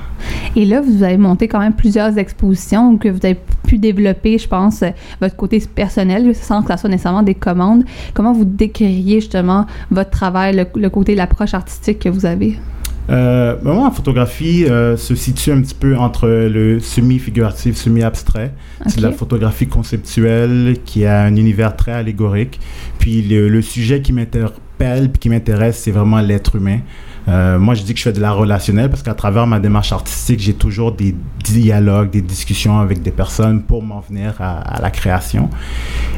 Et là, vous avez monté quand même plusieurs expositions que vous avez pu développer, je pense, euh, votre côté personnel, sans que ça soit nécessairement des commandes. Comment vous décririez justement votre travail, le, le côté, l'approche artistique que vous avez? Euh, ben moi, la photographie euh, se situe un petit peu entre le semi-figuratif, semi-abstrait. C'est de la photographie conceptuelle qui a un univers très allégorique. Puis le, le sujet qui m'interpelle puis qui m'intéresse, c'est vraiment l'être humain. Euh, moi, je dis que je fais de l'art relationnel parce qu'à travers ma démarche artistique, j'ai toujours des dialogues, des discussions avec des personnes pour m'en venir à, la création.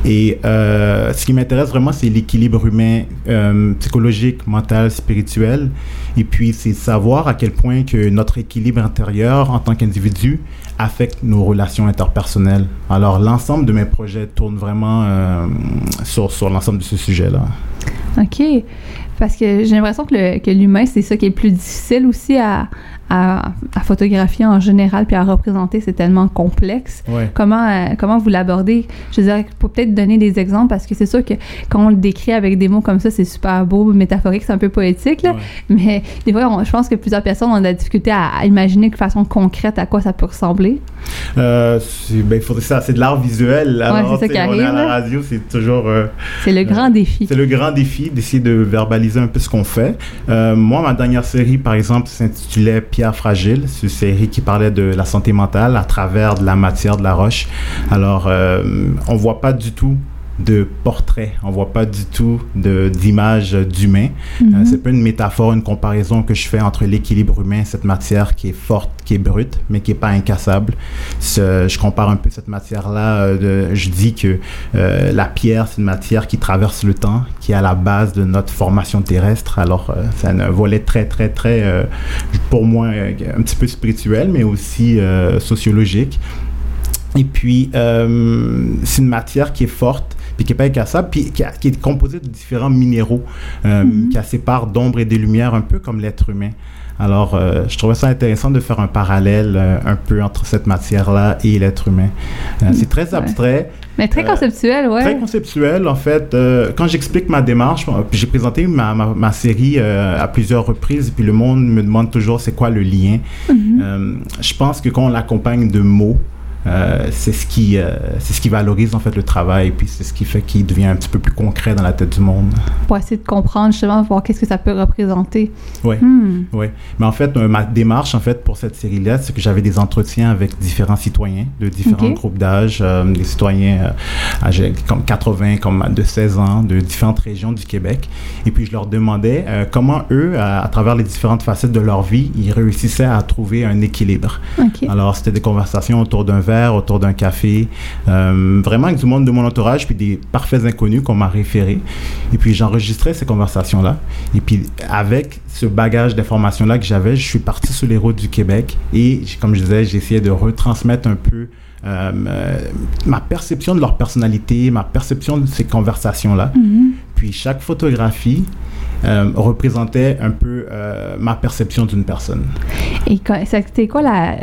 Et euh, ce qui m'intéresse vraiment, c'est l'équilibre humain, euh, psychologique, mental, spirituel. Et puis, c'est savoir à quel point que notre équilibre intérieur en tant qu'individu affecte nos relations interpersonnelles. Alors, l'ensemble de mes projets tourne vraiment sur, sur l'ensemble de ce sujet-là. OK. Parce que j'ai l'impression que, l'humain, c'est ça qui est le plus difficile aussi à, à, à photographier en général puis à représenter. C'est tellement complexe. Ouais. Comment, euh, comment vous l'abordez? Je veux dire, pour peut-être donner des exemples parce que c'est sûr que quand on le décrit avec des mots comme ça, c'est super beau, métaphorique, c'est un peu poétique. Là. Mais des fois, on- je pense que plusieurs personnes ont de la difficulté à, à imaginer de façon concrète à quoi ça peut ressembler. Euh, c'est ben, de l'art visuel. Alors, c'est ça qui arrive, à la radio, c'est toujours. euh, C'est le grand défi. C'est le grand défi d'essayer de verbaliser un peu ce qu'on fait. Euh, moi, ma dernière série, par exemple, s'intitulait Fragile. Une série qui parlait de la santé mentale à travers de la matière de la roche. Alors, euh, on voit pas du tout de portrait, on voit pas du tout de d'image d'humain. Euh, c'est pas une métaphore, une comparaison que je fais entre l'équilibre humain, cette matière qui est forte, qui est brute, mais qui est pas incassable. Ce- je compare un peu cette matière-là. euh, je dis que euh, la pierre, c'est une matière qui traverse le temps, qui est à la base de notre formation terrestre. Alors, euh, c'est un volet très, très, très, euh, pour moi, un petit peu spirituel, mais aussi euh, sociologique. Et puis, euh, c'est une matière qui est forte, puis puis qui, a- qui est composée de différents minéraux, euh, qui a ses parts d'ombre et de lumière, un peu comme l'être humain. Alors, euh, je trouvais ça intéressant de faire un parallèle euh, un peu entre cette matière-là et l'être humain. Euh, c'est très abstrait. Mais très conceptuel, ouais. Très conceptuel, en fait. Quand j'explique ma démarche, j'ai présenté ma, ma, ma série à plusieurs reprises, puis le monde me demande toujours c'est quoi le lien. Mhm. Je pense que quand on l'accompagne de mots, euh, c'est ce qui euh, c'est ce qui valorise en fait le travail puis c'est ce qui fait qu'il devient un petit peu plus concret dans la tête du monde. Pour essayer de comprendre, justement, voir qu'est-ce que ça peut représenter. Ouais. Hmm. Ouais. Mais en fait, ma démarche en fait pour cette série-là, c'est que j'avais des entretiens avec différents citoyens de différents groupes d'âge, euh, des citoyens âgés comme 80, comme de 16 ans, de différentes régions du Québec. Et puis je leur demandais comment eux, à, travers les différentes facettes de leur vie, ils réussissaient à trouver un équilibre. Alors c'était des conversations autour d'un verre, autour d'un café, euh, vraiment avec du monde de mon entourage, puis des parfaits inconnus qu'on m'a référés. Et puis j'enregistrais ces conversations-là. Et puis avec ce bagage d'informations-là que j'avais, je suis parti sur les routes du Québec et, comme je disais, j'essayais de retransmettre un peu euh, euh, ma perception de leur personnalité, ma perception de ces conversations-là. Mhm. Puis chaque photographie euh, représentait un peu euh, ma perception d'une personne. Et c'était quoi la,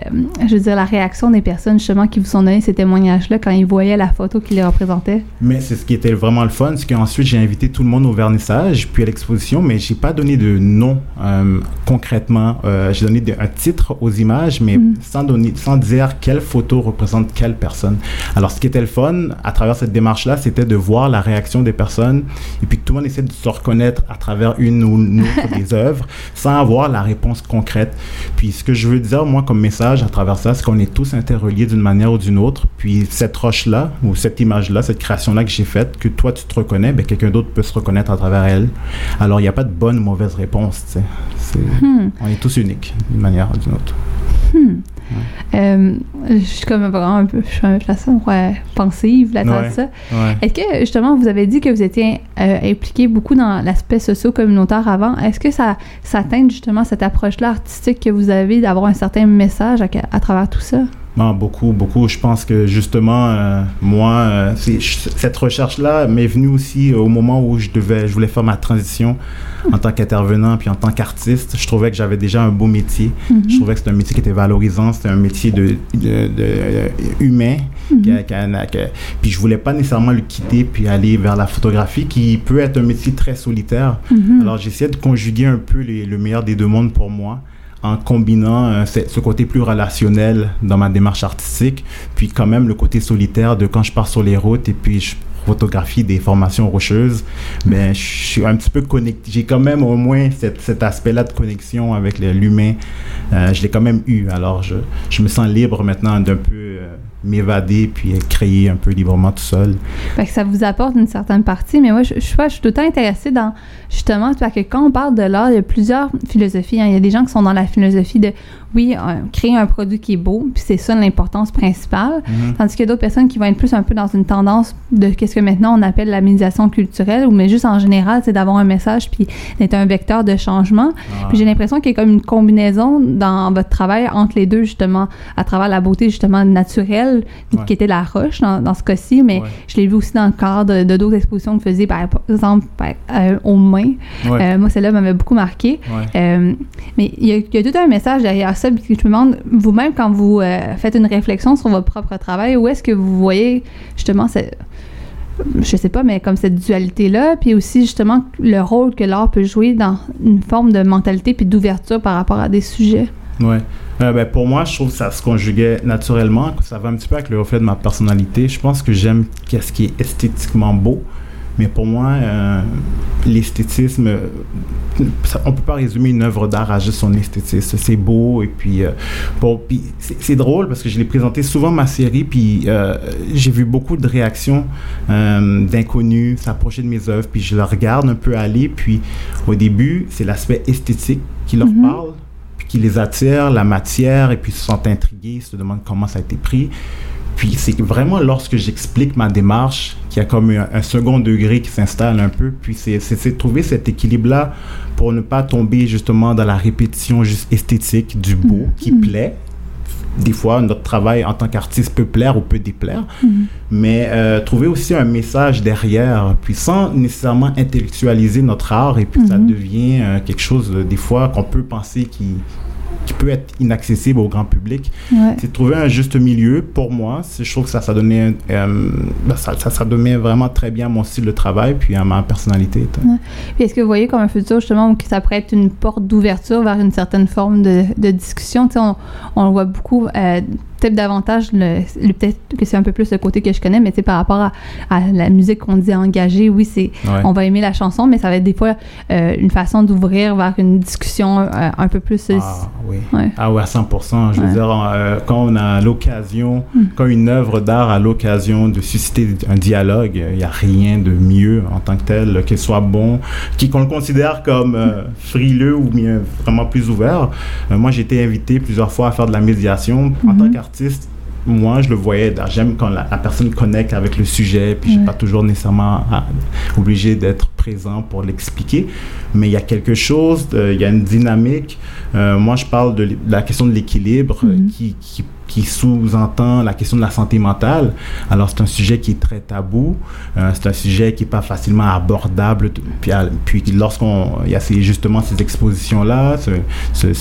je veux dire, la réaction des personnes justement qui vous ont donné ces témoignages-là quand ils voyaient la photo qui les représentait? Mais c'est ce qui était vraiment le fun, c'est qu'ensuite j'ai invité tout le monde au vernissage, puis à l'exposition, mais j'ai pas donné de nom euh, concrètement. J'ai donné de- un titre aux images, mais Mm. sans donner, sans dire quelle photo représente quelle personne. Alors ce qui était le fun à travers cette démarche-là, c'était de voir la réaction des personnes, et puis que tout le monde essaie de se reconnaître à travers une ou une autre des [laughs] œuvres, sans avoir la réponse concrète. Puis ce que je veux dire moi comme message à travers ça, c'est qu'on est tous interreliés d'une manière ou d'une autre. Puis cette roche-là ou cette image-là, cette création-là que j'ai faite, que toi tu te reconnais, ben quelqu'un d'autre peut se reconnaître à travers elle. Alors il n'y a pas de bonne ou mauvaise réponse. C'est- Hmm. On est tous uniques d'une manière ou d'une autre. Hmm. Euh, je suis comme vraiment un peu, je suis un peu façon, ouais, pensive Ouais, de ça. ouais. Est-ce que justement vous avez dit que vous étiez euh, impliqué beaucoup dans l'aspect socio-communautaire avant? Est-ce que ça, ça teinte justement cette approche-là artistique que vous avez d'avoir un certain message à, à travers tout ça? Non, beaucoup, beaucoup. Je pense que justement, euh, moi, euh, cette recherche-là m'est venue aussi au moment où je devais, je voulais faire ma transition en tant qu'intervenant puis en tant qu'artiste. Je trouvais que j'avais déjà un beau métier. Mhm. Je trouvais que c'était un métier qui était valorisant, c'était un métier de, de- de- euh, humain. qui a- qui a- qui a- puis je voulais pas nécessairement le quitter puis aller vers la photographie qui peut être un métier très solitaire. Mhm. Alors j'essayais de conjuguer un peu les- le meilleur des deux mondes pour moi en combinant euh, ce, côté plus relationnel dans ma démarche artistique, puis quand même le côté solitaire de quand je pars sur les routes et puis je photographie des formations rocheuses, ben je suis un petit peu connecté. J'ai quand même au moins cet, aspect-là de connexion avec l'humain. Euh, je l'ai quand même eu. Alors je, je me sens libre maintenant d'un peu euh, m'évader puis créer un peu librement tout seul. Fait que ça vous apporte une certaine partie, mais moi, je, suis tout le temps intéressée dans, justement, parce que quand on parle de l'art, il y a plusieurs philosophies. hein. Il y a des gens qui sont dans la philosophie de, oui, euh, créer un produit qui est beau, puis c'est ça l'importance principale. Mhm. Tandis qu'il y a d'autres personnes qui vont être plus un peu dans une tendance de qu'est-ce que maintenant on appelle la médiation culturelle, ou mais juste en général, c'est d'avoir un message puis d'être un vecteur de changement. Ah. Puis j'ai l'impression qu'il y a comme une combinaison dans votre travail entre les deux, justement, à travers la beauté, justement, naturelle, Ouais. qui était la roche dans, dans ce cas-ci, mais Ouais. je l'ai vu aussi dans le cadre de d'autres expositions que vous faisiez, par exemple, par- euh, aux mains. Ouais. Euh, moi, celle-là m'avait beaucoup marqué. Euh, mais il y, a, il y a tout un message derrière ça. Je me demande, vous-même, quand vous euh, faites une réflexion sur votre propre travail, où est-ce que vous voyez justement cette, je sais pas, mais comme cette dualité-là, puis aussi justement le rôle que l'art peut jouer dans une forme de mentalité puis d'ouverture par rapport à des sujets? Ouais. Euh, ben, pour moi, je trouve que ça se conjuguait naturellement, ça va un petit peu avec le reflet de ma personnalité. Je pense que j'aime qu'est-ce qui est esthétiquement beau, mais pour moi, euh, l'esthétisme, on peut pas résumer une œuvre d'art à juste son esthétisme. C'est beau et puis, euh, bon, puis c'est drôle parce que je l'ai présenté souvent ma série, puis euh, j'ai vu beaucoup de réactions euh, d'inconnus s'approcher de mes œuvres, puis je le regarde un peu aller, puis au début, c'est l'aspect esthétique qui leur Mhm. parle puis qui les attire, la matière, et puis ils se sentent intrigués, ils se demandent comment ça a été pris. Puis c'est vraiment lorsque j'explique ma démarche qu'il y a comme un, un second degré qui s'installe un peu. Puis c'est trouver cet équilibre-là pour ne pas tomber justement dans la répétition juste esthétique du beau qui plaît. Des fois, notre travail en tant qu'artiste peut plaire ou peut déplaire, mais euh, trouver aussi un message derrière, puis sans nécessairement intellectualiser notre art, et puis ça Mhm. devient euh, quelque chose, euh, des fois, qu'on peut penser qui, qui peut être inaccessible au grand public. Ouais. C'est trouver un juste milieu, pour moi. Je trouve que ça, ça, donnait, euh, ben, ça, ça, ça donnait vraiment très bien à mon style de travail, puis à ma personnalité. Puis est-ce que vous voyez comme un futur justement où que ça pourrait être une porte d'ouverture vers une certaine forme de, de discussion? On, on le voit beaucoup, euh, peut-être davantage, le, le- peut-être que c'est un peu plus le côté que je connais, mais tu sais, par rapport à, à la musique qu'on dit engagée, oui, c'est Ouais. on va aimer la chanson, mais ça va être des fois euh, une façon d'ouvrir vers une discussion euh, un peu plus... euh, Ah oui. Ouais. Ah ouais, à 100%. Je veux Ouais. dire, euh, quand on a l'occasion, Mm. quand une œuvre d'art a l'occasion de susciter un dialogue, il n'y a rien de mieux en tant que tel, qu'il soit bon, qu'on le considère comme euh, frileux ou bien vraiment plus ouvert. Euh, moi, j'ai été invité plusieurs fois à faire de la médiation. En Mhm. tant qu'artiste, moi, je le voyais. J'aime quand la, la personne connecte avec le sujet, puis je suis Ouais. pas toujours nécessairement ah, obligé d'être présent pour l'expliquer. Mais il y a quelque chose, de- il y a une dynamique. Euh, moi, je parle de, la question de l'équilibre Mhm. qui, qui, qui sous-entend la question de la santé mentale. Alors, c'est un sujet qui est très tabou. Euh, c'est un sujet qui est pas facilement abordable. Puis, lorsqu'on y a ces, justement ces expositions-là, ce,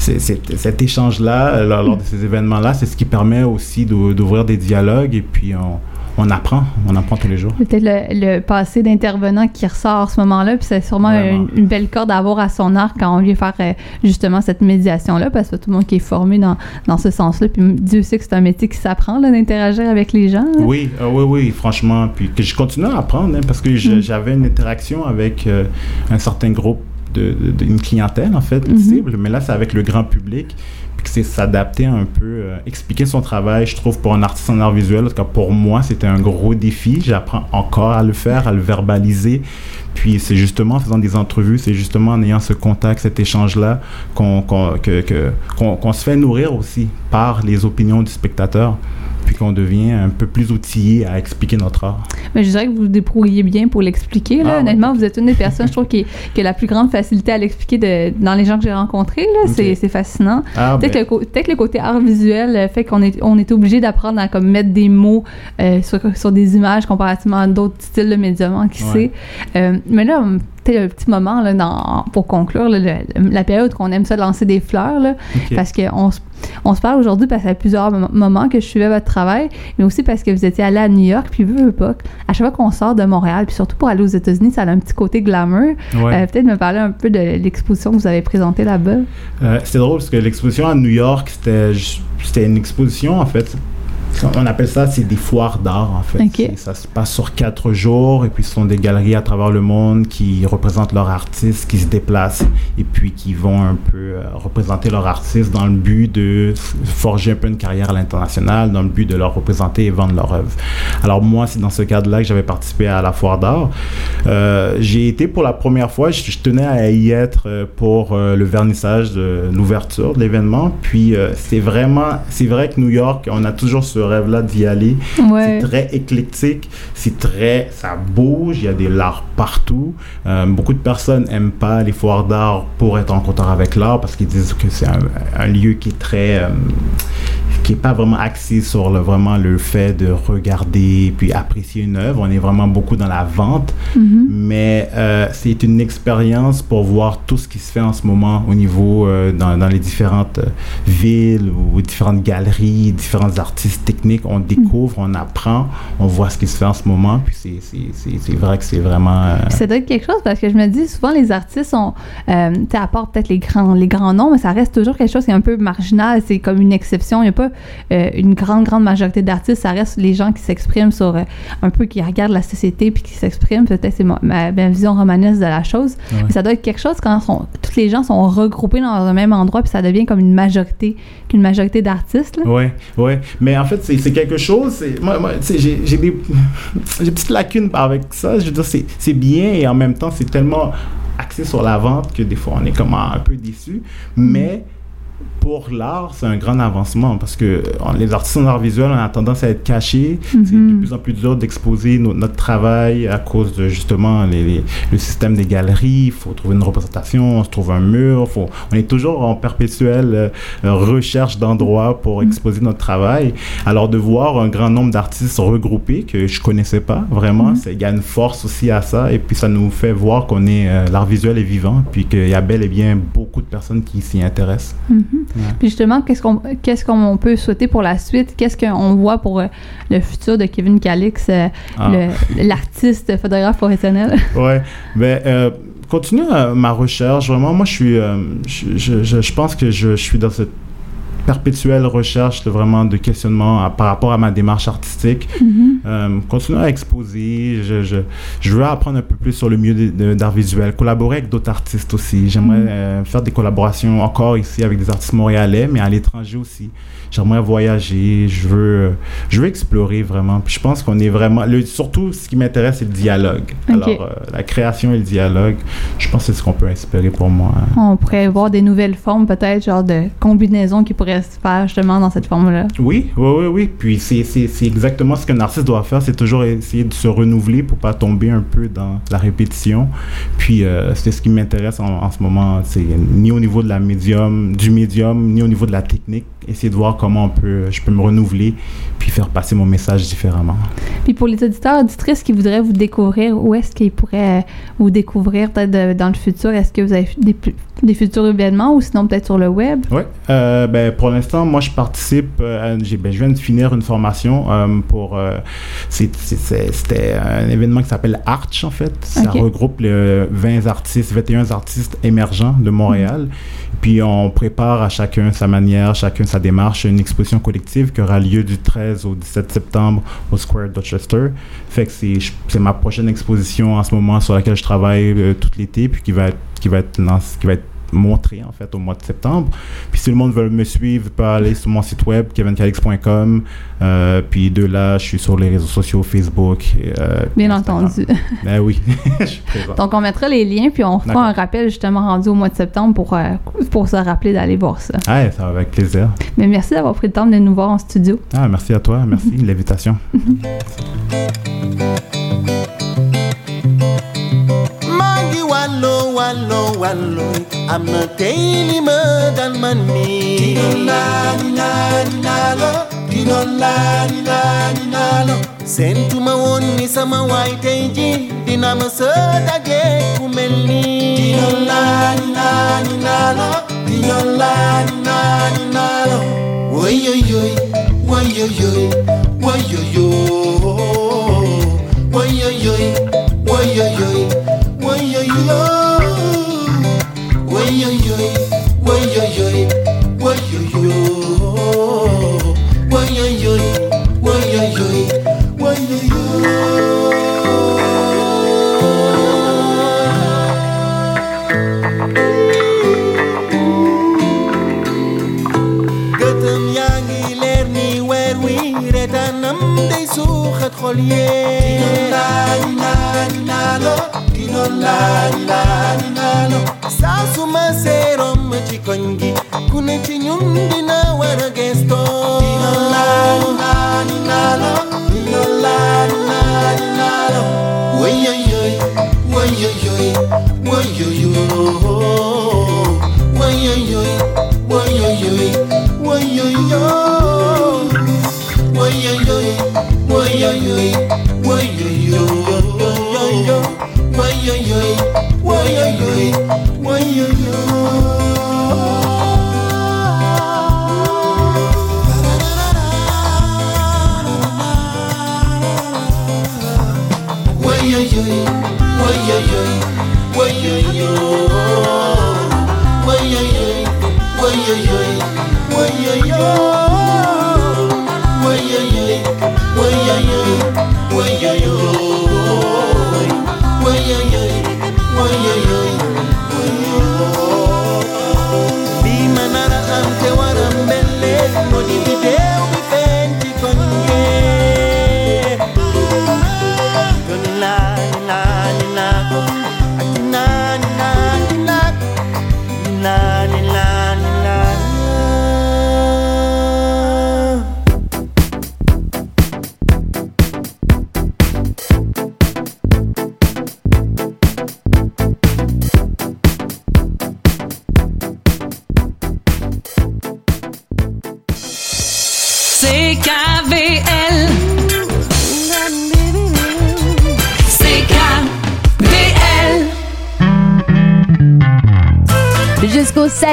cet, échange-là, lors, lors de ces événements-là, c'est ce qui permet aussi d'ou- d'ouvrir des dialogues et puis on, on apprend, on apprend tous les jours. Peut-être le, le passé d'intervenant qui ressort à ce moment-là, puis c'est sûrement une, une belle corde à avoir à son arc quand on vient faire euh, justement cette médiation-là, parce que tout le monde qui est formé dans, dans ce sens-là, puis Dieu sait que c'est un métier qui s'apprend d'interagir avec les gens. là. Oui, euh, oui, oui, franchement. Puis que je continue à apprendre hein, parce que Mm. j'avais une interaction avec euh, un certain groupe de, de- d'une clientèle, en fait, Mhm. cible, mais là, c'est avec le grand public. Puis que c'est s'adapter un peu, euh, expliquer son travail, je trouve, pour un artiste en art visuel, en tout cas pour moi, c'était un gros défi. J'apprends encore à le faire, à le verbaliser. Puis c'est justement en faisant des entrevues, c'est justement en ayant ce contact, cet échange-là, qu'on, que- qu'on- qu'on se fait nourrir aussi par les opinions du spectateur, puis qu'on devient un peu plus outillé à expliquer notre art. Mais je dirais que vous vous débrouillez bien pour l'expliquer. Là. Ah, ouais. Honnêtement, vous êtes une des personnes, je trouve, qui, qui a la plus grande facilité à l'expliquer de- dans les gens que j'ai rencontrés. Là. C'est, fascinant. Ah, peut-être, ben. le, co- peut-être le côté art visuel euh, fait qu'on est, on est obligé d'apprendre à comme, mettre des mots euh, sur, sur des images comparativement à d'autres styles de médium, hein, qui Ouais. sait. Euh, mais là, peut-être un petit moment là, dans, pour conclure, là, le- la période qu'on aime ça lancer des fleurs, là, parce qu'on se, on se parle aujourd'hui parce qu'il y a plusieurs mom- moments que je suivais votre travail, mais aussi parce que vous étiez allé à New York, puis veux, veux pas, à chaque fois qu'on sort de Montréal, puis surtout pour aller aux États-Unis, ça a un petit côté glamour. Ouais. Euh, peut-être me parler un peu de l'exposition que vous avez présentée là-bas. Euh, c'est drôle parce que l'exposition à New York, c'était, c'était une exposition en fait. On appelle ça, c'est des foires d'art en fait. Ça se passe sur quatre jours et puis ce sont des galeries à travers le monde qui représentent leurs artistes, qui se déplacent et puis qui vont un peu euh, représenter leurs artistes dans le but de forger un peu une carrière à l'international, dans le but de leur représenter et vendre leur œuvre. Alors moi, c'est dans ce cadre-là que j'avais participé à la foire d'art. Euh, j'ai été pour la première fois, je, je tenais à y être euh, pour euh, le vernissage de l'ouverture de l'événement. Puis c'est vraiment, c'est vrai que New York, on a toujours ce rêve-là d'y aller. Ouais. C'est très éclectique, c'est très, ça bouge, il y a des l'art partout. Euh, beaucoup de personnes aiment pas les foires d'art pour être en contact avec l'art parce qu'ils disent que c'est un, un lieu qui est très euh, qui pas vraiment axé sur le, vraiment le fait de regarder puis apprécier une œuvre. On est vraiment beaucoup dans la vente, Mhm. mais euh, c'est une expérience pour voir tout ce qui se fait en ce moment au niveau euh, dans, dans les différentes euh, villes ou différentes galeries, différents artistes techniques. On découvre, on apprend, on voit ce qui se fait en ce moment. Puis c'est- vrai que c'est vraiment. euh, Ça doit être quelque chose parce que je me dis souvent les artistes euh, tu part peut-être les grands, les grands noms, mais ça reste toujours quelque chose qui est un peu marginal. C'est comme une exception. Il n'y a pas euh, une grande, grande majorité d'artistes. Ça reste les gens qui s'expriment sur euh, un peu qui regardent la société puis qui s'expriment. Peut-être c'est ma, ma- ma vision romanesque de la chose. Ouais. Mais ça doit être quelque chose quand sont, tous les gens sont regroupés dans un même endroit puis ça devient comme une majorité, qu'une majorité d'artistes. là. Ouais, ouais. Mais en fait, c'est quelque chose. c'est- Moi, moi j'ai j'ai des, [laughs] j'ai des petites lacunes avec ça. Je veux dire, c'est c'est bien et en même temps, c'est tellement axé sur la vente que des fois, on est comme un peu déçu. Mais pour l'art, c'est un grand avancement parce que euh, les artistes en art visuel, on a tendance à être cachés. C'est de Mhm. plus en plus dur d'exposer no- notre travail à cause de justement les, les- le système des galeries. Il faut trouver une représentation, on se trouve un mur. Faut, on est toujours en perpétuelle euh, recherche d'endroits pour exposer notre travail. Alors de voir un grand nombre d'artistes regroupés que je connaissais pas vraiment, Mhm. ça, il y a une force aussi à ça et puis ça nous fait voir qu'on est euh, l'art visuel est vivant puis qu'il y a bel et bien beaucoup de personnes qui s'y intéressent. Mhm. Ouais. Puis justement, qu'est-ce qu'on qu'est-ce qu'on peut souhaiter pour la suite? Qu'est-ce qu'on voit pour euh, le futur de Kevin Calix, euh, Ah. l'artiste photographe professionnel? [laughs] ouais, mais euh, continue euh, ma recherche. Vraiment, moi, je suis, je, je- je pense que je, je suis dans cette perpétuelle recherche de vraiment de questionnement à- par rapport à ma démarche artistique. Euh, continuer à exposer. Je, je, je veux apprendre un peu plus sur le milieu d'art visuel, collaborer avec d'autres artistes aussi. J'aimerais Mhm. euh, faire des collaborations encore ici avec des artistes montréalais, mais à l'étranger aussi. J'aimerais voyager. Je veux, je veux explorer vraiment. Puis je pense qu'on est vraiment. Le, surtout, ce qui m'intéresse, c'est le dialogue. Ok. Alors, euh, la création et le dialogue, je pense que c'est ce qu'on peut espérer pour moi. On pourrait voir des nouvelles formes, peut-être, genre de combinaisons qui pourraient pourrait se faire justement dans cette forme-là. Oui, oui, oui, oui. Puis c'est exactement ce qu'un artiste doit faire, c'est toujours essayer de se renouveler pour pas tomber un peu dans la répétition. Puis euh, c'est ce qui m'intéresse en, en ce moment, c'est ni au niveau de la médium, du médium, ni au niveau de la technique, essayer de voir comment on peut, je peux me renouveler puis faire passer mon message différemment. Puis pour les auditeurs, auditrices qui voudraient vous découvrir, où est-ce qu'ils pourraient vous découvrir peut-être dans le futur? Est-ce que vous avez des, futurs événements ou sinon peut-être sur le web? Oui, euh, ben, pour l'instant, moi, je participe. euh, j'ai- ben, je viens de finir une formation euh, pour. C'était un événement qui s'appelle Arch, en fait. Ça regroupe les 20 artistes, 21 artistes émergents de Montréal. Puis on prépare à chacun sa manière, chacun sa démarche, une exposition collective qui aura lieu du 13 au 17 septembre au Square Dorchester. Fait que c'est ma prochaine exposition en ce moment sur laquelle je travaille euh, tout l'été, puis qui va être, qui va être, qui va être montrée en fait au mois de septembre. Puis si le monde veut me suivre, peut aller sur mon site web kevincalix.com. Euh, puis de là, je suis sur les réseaux sociaux Facebook. et, euh, Bien Instagram. entendu. [laughs] Ben oui. [laughs] Donc, on mettra les liens, puis on fera un rappel justement rendu au mois de septembre pour, euh, pour se rappeler d'aller voir ça. Ah, ça va avec plaisir. Mais merci d'avoir pris le temps de nous voir en studio. Ah, merci à toi, merci de l'invitation. [laughs] Wallo, wallo, wallo Amna ni na ni na lo Dino la ni na ni na lo Sentu ma woni sama waiteji Dina ma sada je kumeli Dino la ni na ni na lo Dino la ni na Why yo yo, why yo yo, why yo yo. notre lier. saa. Woyoyoy, woyoyoy, woyoyoy, woyoyoy, woyoyoy. Why yo yo, why yo yo, why yo yo. way yo yo way yo yo way yo yo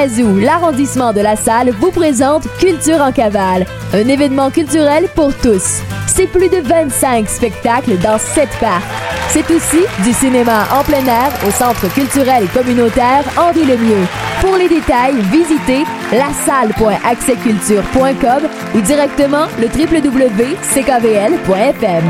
Jusqu'au 16 août, l'arrondissement de la salle vous présente Culture en cavale, un événement culturel pour tous. C'est plus de 25 spectacles dans 7 parcs. C'est aussi du cinéma en plein air au Centre culturel et communautaire Henri Lemieux. Pour les détails, visitez lasalle.accèsculture.com ou directement le www.ckvl.fm.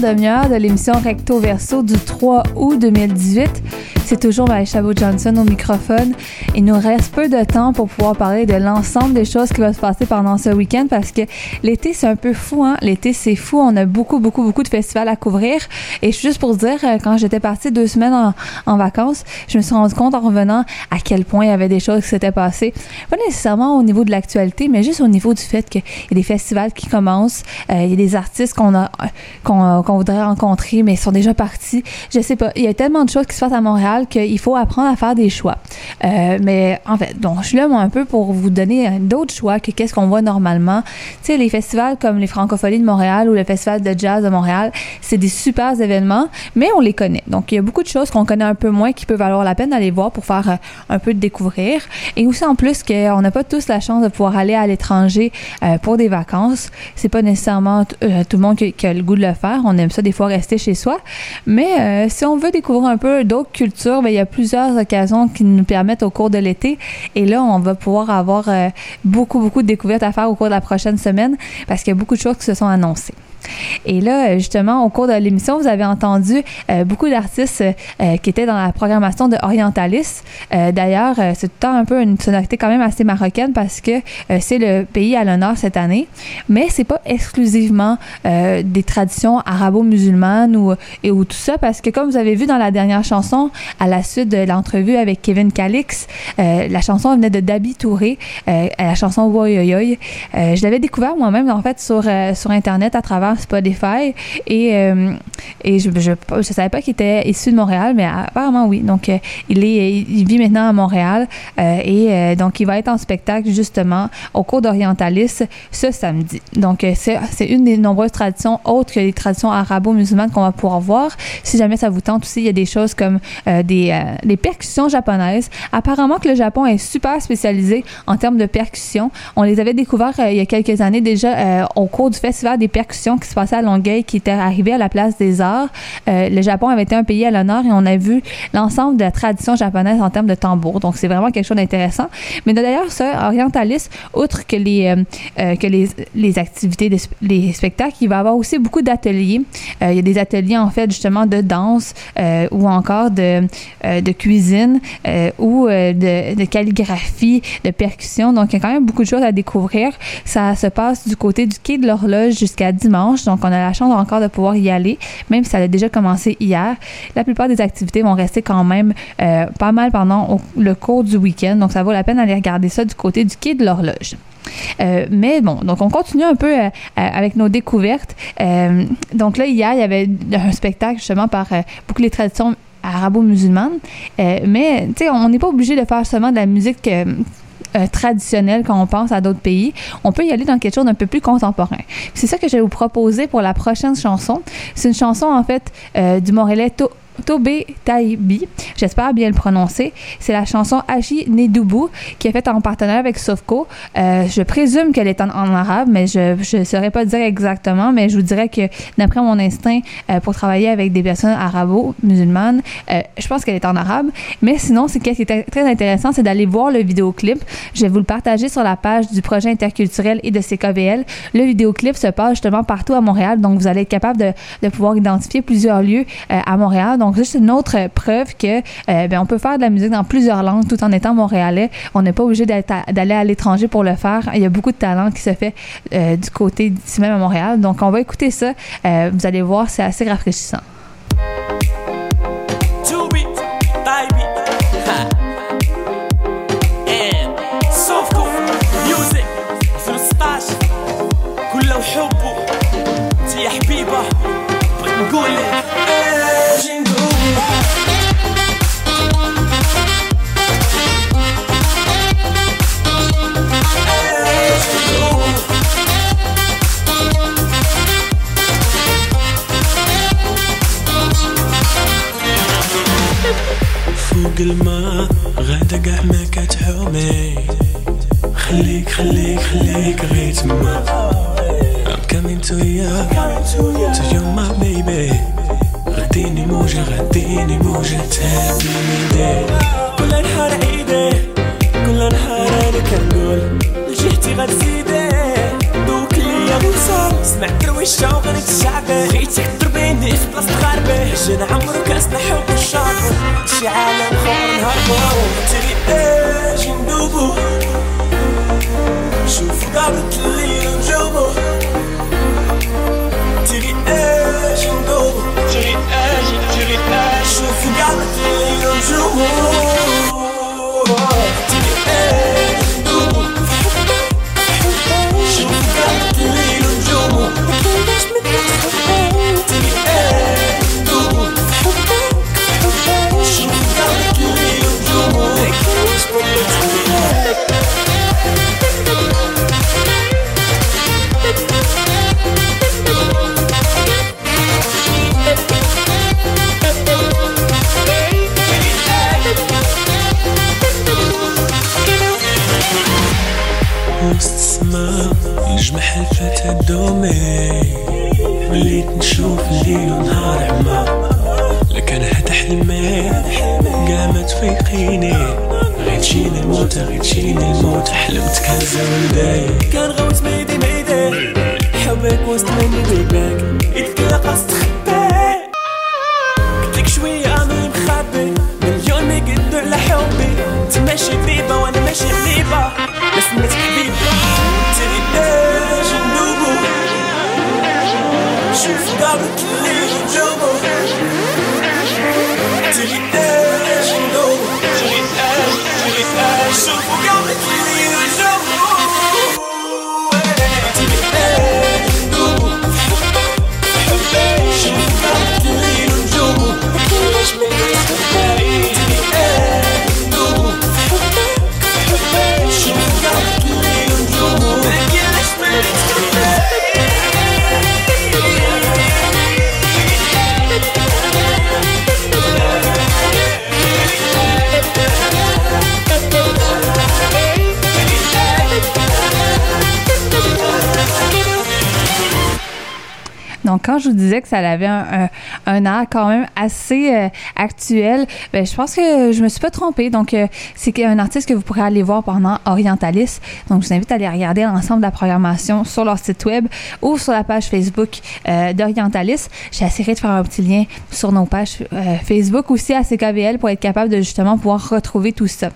demi-heure de l'émission Recto Verso du 3 août 2018. C'est toujours Maëlle Chabot-Johnson au microphone. Il nous reste peu de temps pour pouvoir parler de l'ensemble des choses qui vont se passer pendant ce week-end parce que l'été, c'est un peu fou. Hein? L'été, c'est fou. On a beaucoup, beaucoup, beaucoup de festivals à couvrir. Et juste pour dire, euh, quand j'étais partie deux semaines en, vacances, je me suis rendu compte en revenant à quel point il y avait des choses qui s'étaient passées. Pas nécessairement au niveau de l'actualité, mais juste au niveau du fait qu'il y a des festivals qui commencent. Euh, il y a des artistes qu'on a qu'on voudrait rencontrer, mais sont déjà partis. Je sais pas. Il y a tellement de choses qui se passent à Montréal qu'il faut apprendre à faire des choix. Euh, mais en fait, donc, je suis là, un peu pour vous donner d'autres choix que qu'est-ce qu'on voit normalement. Tu sais, les festivals comme les Francopholies de Montréal ou le Festival de jazz de Montréal, c'est des super événements, mais on les connaît. Donc, il y a beaucoup de choses qu'on connaît un peu moins qui peuvent valoir la peine d'aller voir pour faire euh, un peu de découvrir. Et aussi, en plus, qu'on n'a pas tous la chance de pouvoir aller à l'étranger euh, pour des vacances. C'est pas nécessairement tout le monde qui, qui, a le goût de le faire. On aime ça des fois rester chez soi. Mais si on veut découvrir un peu d'autres cultures, ben, il y a plusieurs occasions qui nous permettent au cours de l'été. Et là, on va pouvoir avoir euh, beaucoup, beaucoup de découvertes à faire au cours de la prochaine semaine parce qu'il y a beaucoup de choses qui se sont annoncées. Et là, justement, au cours de l'émission, vous avez entendu euh, beaucoup d'artistes euh, qui étaient dans la programmation de Orientalis. Euh, D'ailleurs, c'est tout le temps un peu une sonorité quand même assez marocaine parce que c'est le pays à l'honneur cette année. Mais c'est pas exclusivement des traditions arabo-musulmanes ou, ou tout ça parce que comme vous avez vu dans la dernière chanson, à la suite de l'entrevue avec Kevin Calix, la chanson venait de Dabi Touré, la chanson Woyoyoy. je l'avais découvert moi-même en fait sur, sur Internet à travers Spotify et, euh, et je, je, je, savais pas qu'il était issu de Montréal, mais apparemment oui. Donc euh, il est il vit maintenant à Montréal euh, et donc il va être en spectacle justement au cours d'Orientalis ce samedi. Donc c'est une des nombreuses traditions autres que les traditions arabo-musulmanes qu'on va pouvoir voir. Si jamais ça vous tente aussi, il y a des choses comme des, des percussions japonaises. Apparemment que le Japon est super spécialisé en termes de percussions. On les avait découverts il y a quelques années déjà au cours du festival des percussions qui se passait à Longueuil, qui était arrivé à la place des arts. Euh, le Japon avait été un pays à l'honneur et on a vu l'ensemble de la tradition japonaise en termes de tambour. Donc, c'est vraiment quelque chose d'intéressant. Mais d'ailleurs, ça, Orientalis, outre que les, euh, euh, que les, les activités, les spectacles, il va y avoir aussi beaucoup d'ateliers. il y a des ateliers, en fait, justement, de danse ou encore de, de cuisine ou de calligraphie, de percussion. Donc, il y a quand même beaucoup de choses à découvrir. Ça se passe du côté du quai de l'horloge jusqu'à dimanche donc on a la chance encore de pouvoir y aller, même si ça a déjà commencé hier. La plupart des activités vont rester quand même euh, pas mal pendant le cours du week-end, donc ça vaut la peine d'aller regarder ça du côté du quai de l'horloge. Euh, mais bon, donc on continue un peu euh, avec nos découvertes. donc là, hier, il y avait un spectacle justement par beaucoup les traditions arabo-musulmanes. mais, tu sais, on n'est pas obligé de faire seulement de la musique euh, traditionnel quand on pense à d'autres pays, on peut y aller dans quelque chose d'un peu plus contemporain. C'est ça que je vais vous proposer pour la prochaine chanson. C'est une chanson en fait euh, du Montréalais Tobé Taibi, j'espère bien le prononcer. C'est la chanson Aji Nedoubou qui est faite en partenariat avec Sofco. Euh, je présume qu'elle est en, arabe, mais je ne saurais pas dire exactement, mais je vous dirais que d'après mon instinct euh, pour travailler avec des personnes arabo-musulmanes, euh, je pense qu'elle est en arabe. Mais sinon, ce qui est très intéressant, c'est d'aller voir le vidéoclip. Je vais vous le partager sur la page du projet interculturel et de CKVL. Le vidéoclip se passe justement partout à Montréal, donc vous allez être capable de, de pouvoir identifier plusieurs lieux à Montréal. Donc, juste une autre preuve que euh, ben, on peut faire de la musique dans plusieurs langues tout en étant montréalais. On n'est pas obligé d'aller à l'étranger pour le faire. Il y a beaucoup de talent qui se fait euh, du côté d'ici même à Montréal. Donc, on va écouter ça. Euh, vous allez voir, c'est assez rafraîchissant. Que ça avait un, un, air quand même assez euh, actuel, ben, je pense que je me suis pas trompée. Donc, euh, c'est un artiste que vous pourrez aller voir pendant Orientalis. Donc, je vous invite à aller regarder l'ensemble de la programmation sur leur site web sur la page Facebook euh, d'Orientalis. J'essaierai de faire un petit lien sur nos pages euh, Facebook aussi à CKVL pour être capable de justement pouvoir retrouver tout ça.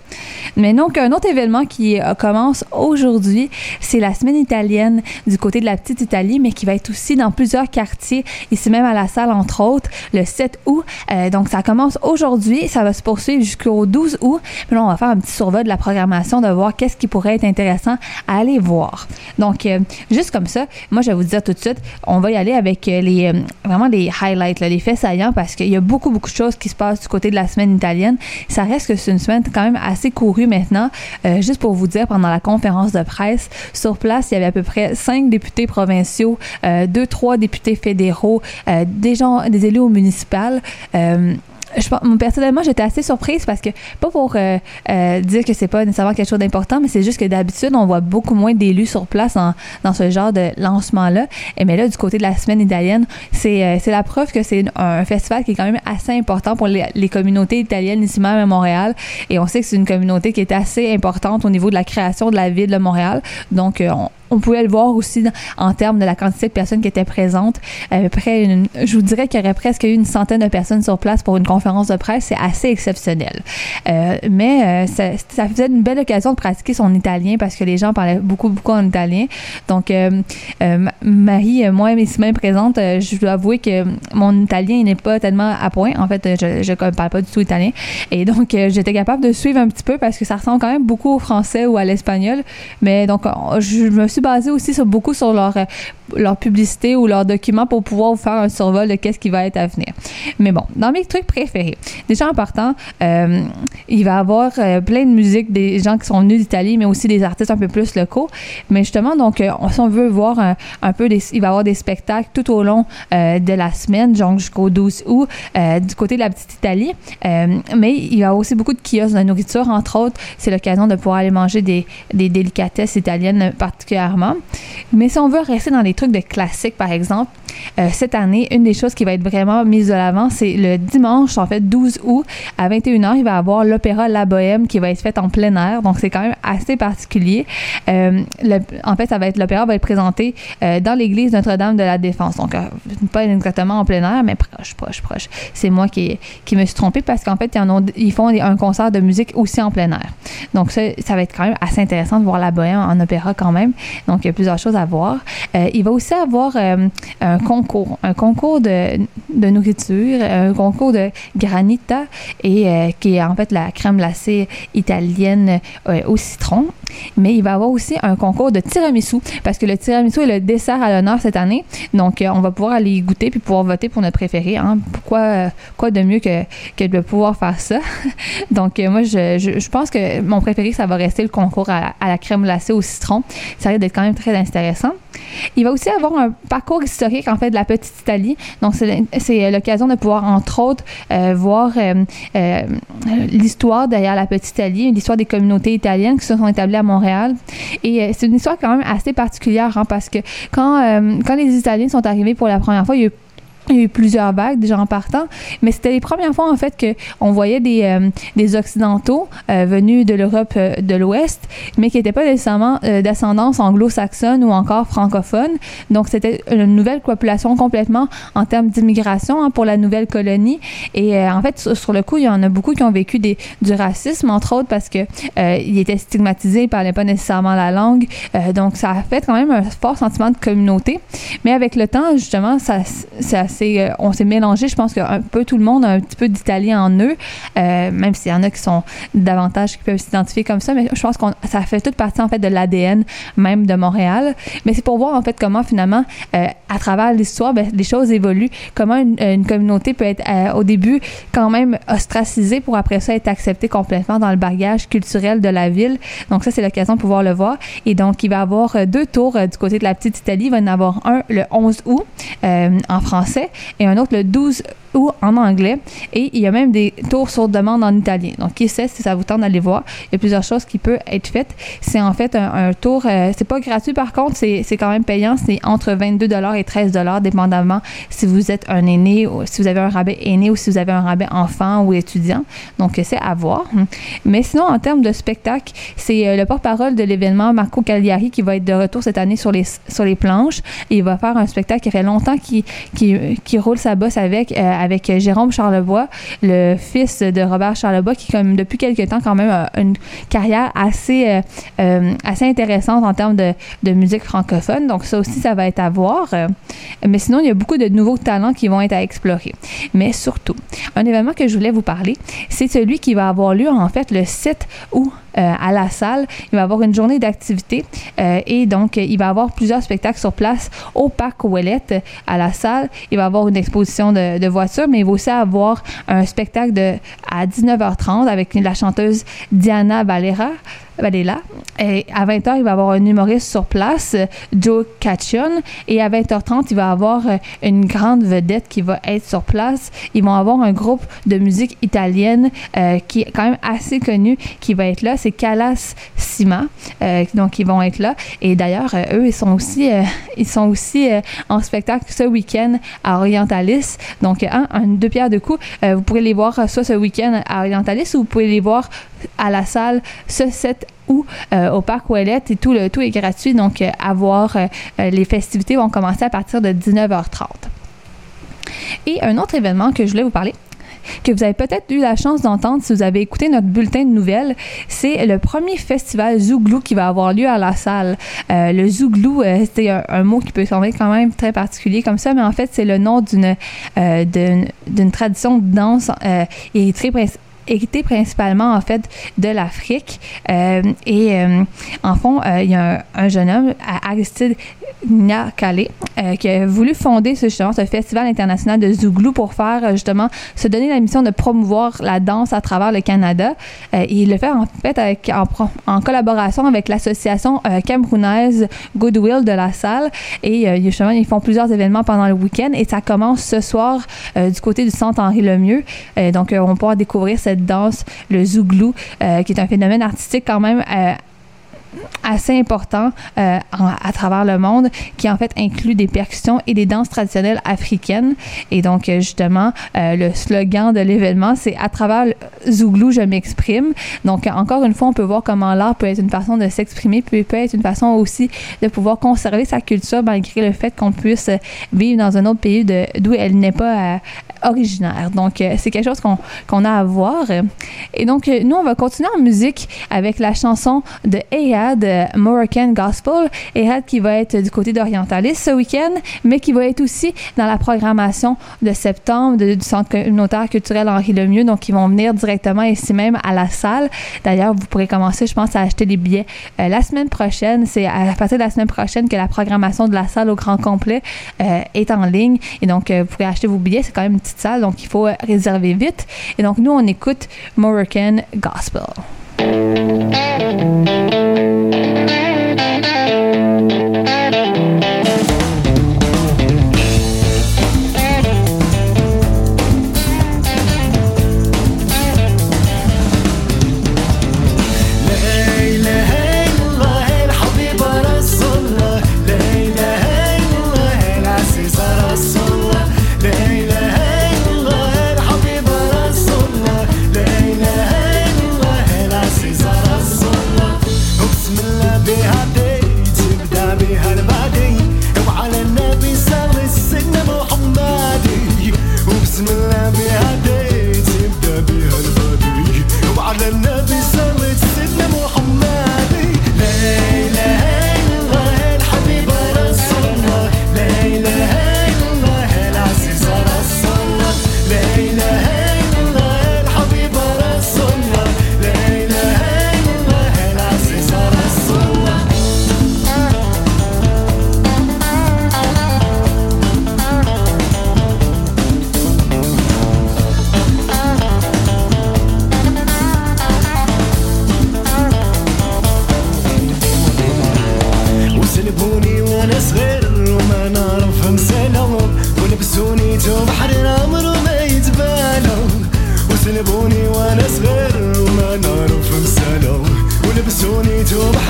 Mais donc, un autre événement qui euh, commence aujourd'hui, c'est la semaine italienne du côté de la petite Italie, mais qui va être aussi dans plusieurs quartiers, ici même à la salle, entre autres, le 7 août. Euh, donc, ça commence aujourd'hui, ça va se poursuivre jusqu'au 12 août. Puis là, on va faire un petit survol de la programmation, de voir qu'est-ce qui pourrait être intéressant à aller voir. Donc, juste comme ça, moi, je vais dire tout de suite, on va y aller avec euh, les euh, vraiment les highlights, les faits saillants, parce qu'il y a beaucoup, beaucoup de choses qui se passent du côté de la semaine italienne. Ça reste que c'est une semaine quand même assez courue maintenant. Euh, juste pour vous dire, pendant la conférence de presse, sur place, il y avait à peu près cinq députés provinciaux, deux, trois députés fédéraux, des gens, des élus au municipal. Personnellement, j'étais assez surprise parce que, pas pour euh, euh, dire que c'est pas nécessairement quelque chose d'important, mais c'est juste que d'habitude, on voit beaucoup moins d'élus sur place dans ce genre de lancement-là. Et mais là, du côté de la semaine italienne, c'est euh, la preuve que c'est un, festival qui est quand même assez important pour les, communautés italiennes ici même à Montréal. Et on sait que c'est une communauté qui est assez importante au niveau de la création de la ville de Montréal. Donc, on, on pouvait le voir aussi en termes de la quantité de personnes qui étaient présentes. Près, je vous dirais qu'il y aurait presque eu une centaine de personnes sur place pour une conférence de presse. C'est assez exceptionnel. Euh, mais euh, ça, faisait une belle occasion de pratiquer son italien parce que les gens parlaient beaucoup, beaucoup en italien. Donc, euh, Ma- Marie, moi, ici même présente, je dois avouer que mon italien n'est pas tellement à point. En fait, je ne parle pas du tout italien. Et donc, j'étais capable de suivre un petit peu parce que ça ressemble quand même beaucoup au français ou à l'espagnol. Mais donc, je me suis basée aussi beaucoup sur leur, euh, leur publicité ou leurs documents pour pouvoir vous faire un survol de qu'est-ce qui va être à venir. Mais bon, dans mes trucs préférés, déjà en partant, euh, il va y avoir euh, plein de musique des gens qui sont venus d'Italie, mais aussi des artistes un peu plus locaux. Mais justement, donc, euh, si on veut voir un, peu, il va y avoir des spectacles tout au long de la semaine, donc jusqu'au 12 août, du côté de la petite Italie. Mais il y a aussi beaucoup de kiosques de nourriture, entre autres. C'est l'occasion de pouvoir aller manger des, des délicatesses italiennes, particulièrement Mais si on veut rester dans les trucs de classique, par exemple, euh, cette année, une des choses qui va être vraiment mise de l'avant, c'est le dimanche, en fait, 12 août, à 21h, il va y avoir l'opéra La Bohème qui va être fait en plein air. Donc, c'est quand même assez particulier. Euh, en fait, ça va être l'opéra va être présenté euh, dans l'église Notre-Dame de la Défense. Donc, pas exactement en plein air, mais proche, proche, proche. C'est moi qui, me suis trompée parce qu'en fait, ils, font un concert de musique aussi en plein air. Donc, ça va être quand même assez intéressant de voir La Bohème en opéra quand même. Donc, il y a plusieurs choses à voir. Euh, il va aussi avoir euh, un concours, un concours de, nourriture, un concours de granita euh, qui est en fait la crème glacée italienne au citron. Mais il va avoir aussi un concours de tiramisu parce que le tiramisu est le dessert à l'honneur cette année. Donc, euh, on va pouvoir aller y goûter puis pouvoir voter pour notre préféré. Hein. Pourquoi euh, quoi de mieux que, de pouvoir faire ça? [laughs] Donc, euh, moi, je, je, pense que mon préféré, ça va rester le concours à, à la crème glacée au citron. Ça risque d'être quand même très intéressant. Il va aussi avoir un parcours historique, en fait, de la petite Italie. Donc, c'est c'est l'occasion de pouvoir, entre autres, euh, voir euh, euh, l'histoire derrière la petite Italie, l'histoire des communautés italiennes qui se sont établies à Montréal. Et euh, c'est une histoire quand même assez particulière, hein, parce que quand, euh, quand les Italiens sont arrivés pour la première fois, il y a eu il y a eu plusieurs vagues déjà en partant, mais c'était les premières fois en fait que on voyait des, euh, des occidentaux euh, venus de l'Europe euh, de l'Ouest, mais qui n'étaient pas nécessairement d'ascendance anglo-saxonne ou encore francophone. Donc c'était une nouvelle population complètement en termes d'immigration hein, pour la nouvelle colonie. Et en fait sur, le coup, il y en a beaucoup qui ont vécu des, du racisme entre autres parce que ils étaient stigmatisés, ils parlaient pas nécessairement la langue. Donc ça a fait quand même un fort sentiment de communauté. Mais avec le temps, justement, ça, ça euh, on s'est mélangé. Je pense qu'un peu tout le monde a un petit peu d'italien en eux, euh, même s'il y en a qui sont davantage qui peuvent s'identifier comme ça. Mais je pense que ça fait toute partie en fait de l'ADN même de Montréal. Mais c'est pour voir en fait comment finalement, euh, à travers l'histoire, ben, les choses évoluent. Comment une, communauté peut être au début quand même ostracisée pour après ça être acceptée complètement dans le bagage culturel de la ville. Donc ça, c'est l'occasion de pouvoir le voir. Et donc, il va y avoir deux tours du côté de la petite Italie. Il va y en avoir un le 11 août en français et un autre le 12 août en anglais. Et il y a même des tours sur demande en italien. Donc, qui sait si ça vous tente d'aller voir. Il y a plusieurs choses qui peuvent être faites. C'est en fait un, tour, euh, c'est pas gratuit par contre, c'est quand même payant. C'est entre 22 et 13 dépendamment si vous êtes un aîné ou si vous avez un rabais aîné ou si vous avez un rabais enfant ou étudiant. Donc, c'est à voir. Mais sinon, en termes de spectacle, c'est euh, le porte-parole de l'événement, Marco Cagliari, qui va être de retour cette année sur les, sur les planches. Et il va faire un spectacle qui fait longtemps qu'il qui, qui roule sa bosse avec, euh, avec Jérôme Charlebois, le fils de Robert Charlebois, qui, comme depuis quelques temps, quand même, a une carrière assez, euh, euh, assez intéressante en termes de, de musique francophone. Donc, ça aussi, ça va être à voir. Mais sinon, il y a beaucoup de nouveaux talents qui vont être à explorer. Mais surtout, un événement que je voulais vous parler, c'est celui qui va avoir lieu, en fait, le 7 août à la salle. Il va avoir une journée d'activité euh, et donc euh, il va avoir plusieurs spectacles sur place au parc Ouellette euh, à la salle. Il va avoir une exposition de, de voitures, mais il va aussi avoir un spectacle de, à 19h30 avec la chanteuse Diana Valera. Valela. Et à 20h, il va y avoir un humoriste sur place, Joe Caccion. Et à 20h30, il va y avoir euh, une grande vedette qui va être sur place. Ils vont avoir un groupe de musique italienne euh, qui est quand même assez connu qui va être là. C'est Calas Sima. Euh, donc, ils vont être là. Et d'ailleurs, eux, ils sont aussi, ils sont aussi en spectacle ce week-end à Orientalis. Donc, un, deux pierres de coups. Vous pourrez les voir soit ce week-end à Orientalis ou vous pouvez les voir à la salle ce 7 août euh, au parc Ouellette et tout le tout est gratuit donc euh, à voir euh, les festivités vont commencer à partir de 19h30. Et un autre événement que je voulais vous parler que vous avez peut-être eu la chance d'entendre si vous avez écouté notre bulletin de nouvelles, c'est le premier festival Zouglou qui va avoir lieu à la salle. Le Zouglou, c'est un, mot qui peut sembler quand même très particulier comme ça, mais en fait, c'est le nom d'une euh, tradition de danse euh, héritée héritée principalement en fait de l'Afrique. Euh, et euh, en fond euh, il y a un, un jeune homme Aristide Nyakale qui a voulu fonder justement ce festival international de Zouglou pour faire justement se donner la mission de promouvoir la danse à travers le Canada. Il le fait en fait en, collaboration avec l'association camerounaise Goodwill de la salle. Et justement ils font plusieurs événements pendant le week-end. Et ça commence ce soir du côté du centre Henri Lemieux. Donc on pourra découvrir cette danse le Zouglou euh, qui est un phénomène artistique quand même euh, assez important euh, à travers le monde qui en fait inclut des percussions et des danses traditionnelles africaines. Et donc justement, le slogan de l'événement, c'est à travers le Zouglou, je m'exprime. Donc encore une fois, on peut voir comment l'art peut être une façon de s'exprimer, puis peut être une façon aussi de pouvoir conserver sa culture malgré le fait qu'on puisse vivre dans un autre pays d'où elle n'est pas originaire. Donc, euh, c'est quelque chose qu'on qu'on a à voir. Et donc, euh, nous, on va continuer en musique avec la chanson de Ehad, euh, Moroccan Gospel. Ehad qui va être du côté d'Orientalis ce week-end, mais qui va être aussi dans la programmation de septembre du Centre communautaire culturel Henri Lemieux. Donc, ils vont venir directement ici même à la salle. D'ailleurs, vous pourrez commencer, je pense, à acheter des billets la semaine prochaine. C'est à partir de la semaine prochaine que la programmation de la salle au grand complet est en ligne. Et donc, vous pourrez acheter vos billets. C'est quand même une petite donc il faut réserver vite. Et donc, nous, on écoute Moroccan Gospel. 믿어봐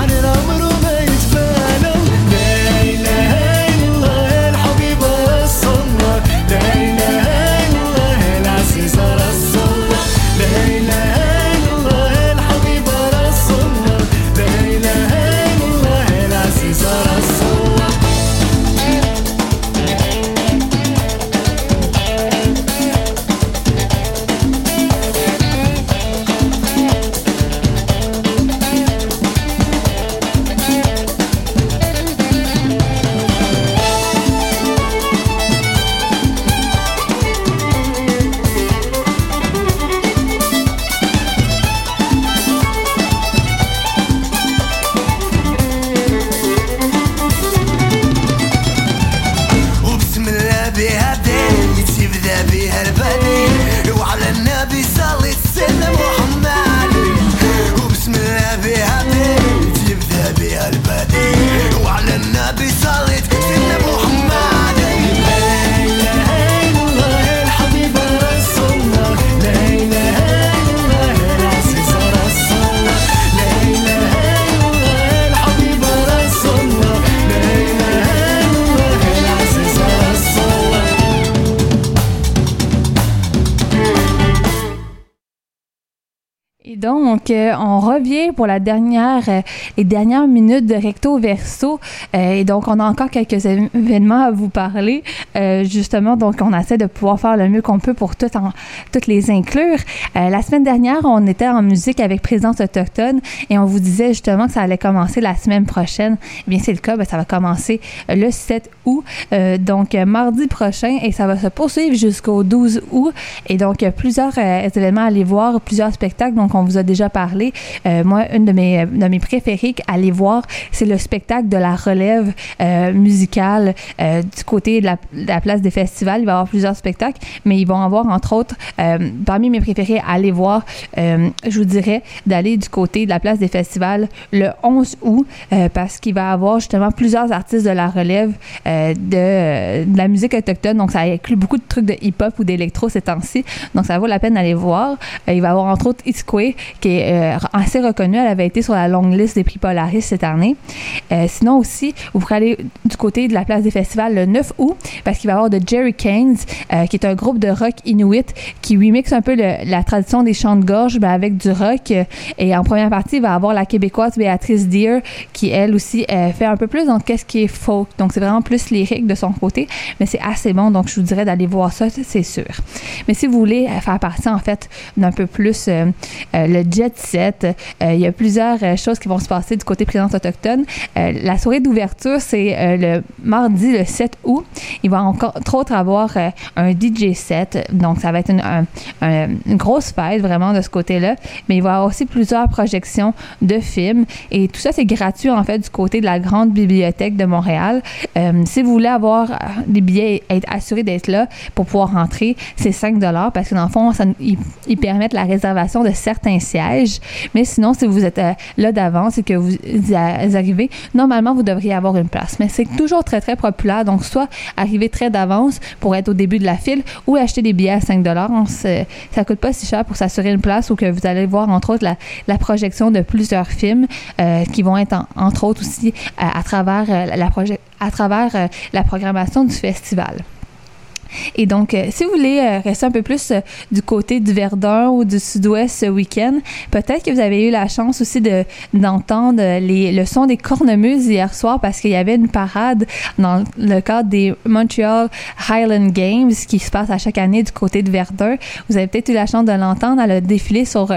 pour la dernière, euh, les dernières minutes de Recto Verso. Euh, et donc, on a encore quelques événements à vous parler. Euh, justement, donc, on essaie de pouvoir faire le mieux qu'on peut pour tout en- toutes les inclure. Euh, la semaine dernière, on était en musique avec Présence autochtone et on vous disait justement que ça allait commencer la semaine prochaine. Eh bien, c'est le cas. Ben, ça va commencer le 7 août, euh, donc euh, mardi prochain, et ça va se poursuivre jusqu'au 12 août. Et donc, plusieurs euh, événements à aller voir, plusieurs spectacles. Donc, on vous a déjà parlé. Moi, une de mes, de mes préférées à aller voir, c'est le spectacle de la relève musicale du côté de la, la place des festivals. Il va y avoir plusieurs spectacles, mais ils vont avoir, entre autres, euh, parmi mes préférés à aller voir, euh, je vous dirais d'aller du côté de la place des festivals le 11 août, euh, parce qu'il va y avoir justement plusieurs artistes de la relève de, la musique autochtone. Donc, ça inclut beaucoup de trucs de hip-hop ou d'électro ces temps-ci. Donc, ça vaut la peine d'aller voir. Il va y avoir, entre autres, Way, qui est assez reconnue. Elle avait été sur la longue liste des prix Polaris cette année. Sinon aussi, vous pourrez aller du côté de la place des festivals le 9 août, parce qu'il va avoir de Jerry Keynes, euh, qui est un groupe de rock inuit qui remixe un peu la tradition des chants de gorge ben, avec du rock. Et en première partie, il va y avoir la québécoise Béatrice Deer, qui elle aussi euh, fait un peu plus dans qu'est-ce qui est folk. Donc c'est vraiment plus lyrique de son côté, mais c'est assez bon. Donc je vous dirais d'aller voir ça, c'est sûr. Mais si vous voulez euh, faire partie en fait d'un peu plus le jet set, il y a plusieurs choses qui vont se passer du côté présence autochtone. La soirée d'ouverture, c'est le mardi le 7 août. Il va trop autres avoir euh, un DJ set. Donc ça va être une, un- un- une grosse fête vraiment de ce côté-là. Mais il va y avoir aussi plusieurs projections de films. Et tout ça, c'est gratuit en fait du côté de la grande bibliothèque de Montréal. Euh, si vous voulez avoir euh, des billets et être assuré d'être là pour pouvoir rentrer, c'est 5 parce que dans le fond, ils, permettent la réservation de certains sièges. Mais sinon, si vous êtes là d'avance et que vous, vous arrivez, normalement, vous devriez avoir une place. Mais c'est toujours très, très populaire. Donc, soit arriver très d'avance pour être au début de la file ou acheter des billets à 5 On se- Ça coûte pas si cher pour s'assurer une place ou que vous allez voir, entre autres, la, projection de plusieurs films euh, qui vont être, en- entre autres, aussi à, travers, euh, euh, la programmation du festival. Et donc, euh, si vous voulez euh, rester un peu plus euh, du côté du Verdun ou du Sud-Ouest ce week-end, peut-être que vous avez eu la chance aussi de d'entendre les, le son des cornemuses hier soir parce qu'il y avait une parade dans le cadre des Montreal Highland Games qui se passe à chaque année du côté de Verdun. Vous avez peut-être eu la chance de l'entendre. Elle a défilé sur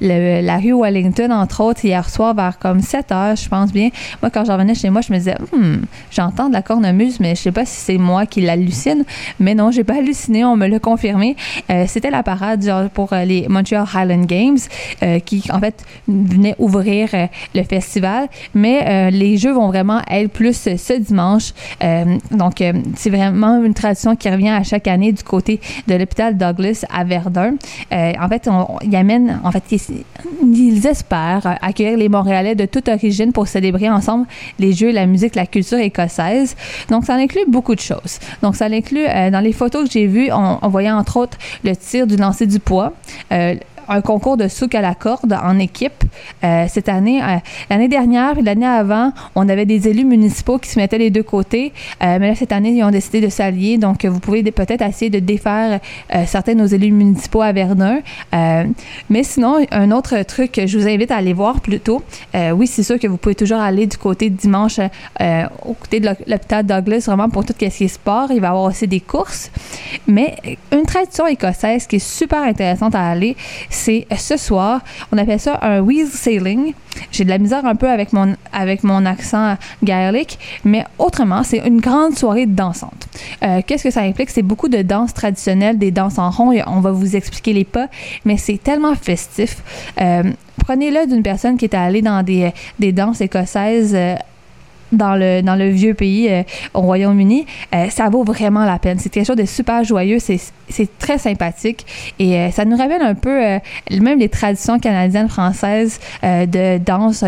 le- la rue Wellington, entre autres, hier soir vers comme 7 heures, je pense bien. Moi, quand j'en revenais chez moi, je me disais, Hmm, j'entends de la cornemuse, mais je sais pas si c'est moi qui l'hallucine. Mais non, j'ai pas halluciné, on me l'a confirmé. Euh, C'était la parade pour euh, les Montreal Highland Games euh, qui, en fait, venait ouvrir le festival. Mais les jeux vont vraiment être plus ce dimanche. Donc, c'est vraiment une tradition qui revient à chaque année du côté de l'hôpital Douglas à Verdun. En fait, ils amènent, en fait, ils, ils espèrent accueillir les Montréalais de toute origine pour célébrer ensemble les jeux, la musique, la culture écossaise. Donc, ça inclut beaucoup de choses. Donc, ça inclut, dans les photos que j'ai vues, on, on voyait entre autres le tir du lancer du poids. euh, un concours de souk à la corde en équipe. Euh, cette année, euh, l'année dernière et l'année avant, on avait des élus municipaux qui se mettaient les deux côtés. Euh, mais là, cette année, ils ont décidé de s'allier. Donc, vous pouvez peut-être essayer de défaire certains de nos élus municipaux à Verdun. Mais sinon, un autre truc que je vous invite à aller voir plutôt, euh, oui, c'est sûr que vous pouvez toujours aller du côté dimanche au côté de l'hôp- l'hôpital Douglas, vraiment pour tout ce qui est sport. Il va y avoir aussi des courses. Mais une tradition écossaise qui est super intéressante à aller, c'est ce soir, on appelle ça un wheeze sailing. J'ai de la misère un peu avec mon, avec mon accent gaélique, mais autrement, c'est une grande soirée dansante. Euh, Qu'est-ce que ça implique? C'est beaucoup de danses traditionnelles, des danses en rond. On va vous expliquer les pas, mais c'est tellement festif. Euh, Prenez-le d'une personne qui est allée dans des, des danses écossaises. Dans le, dans le vieux pays euh, au Royaume-Uni, euh, ça vaut vraiment la peine. C'est quelque chose de super joyeux, c'est très sympathique et euh, ça nous rappelle un peu même les traditions canadiennes françaises de danse,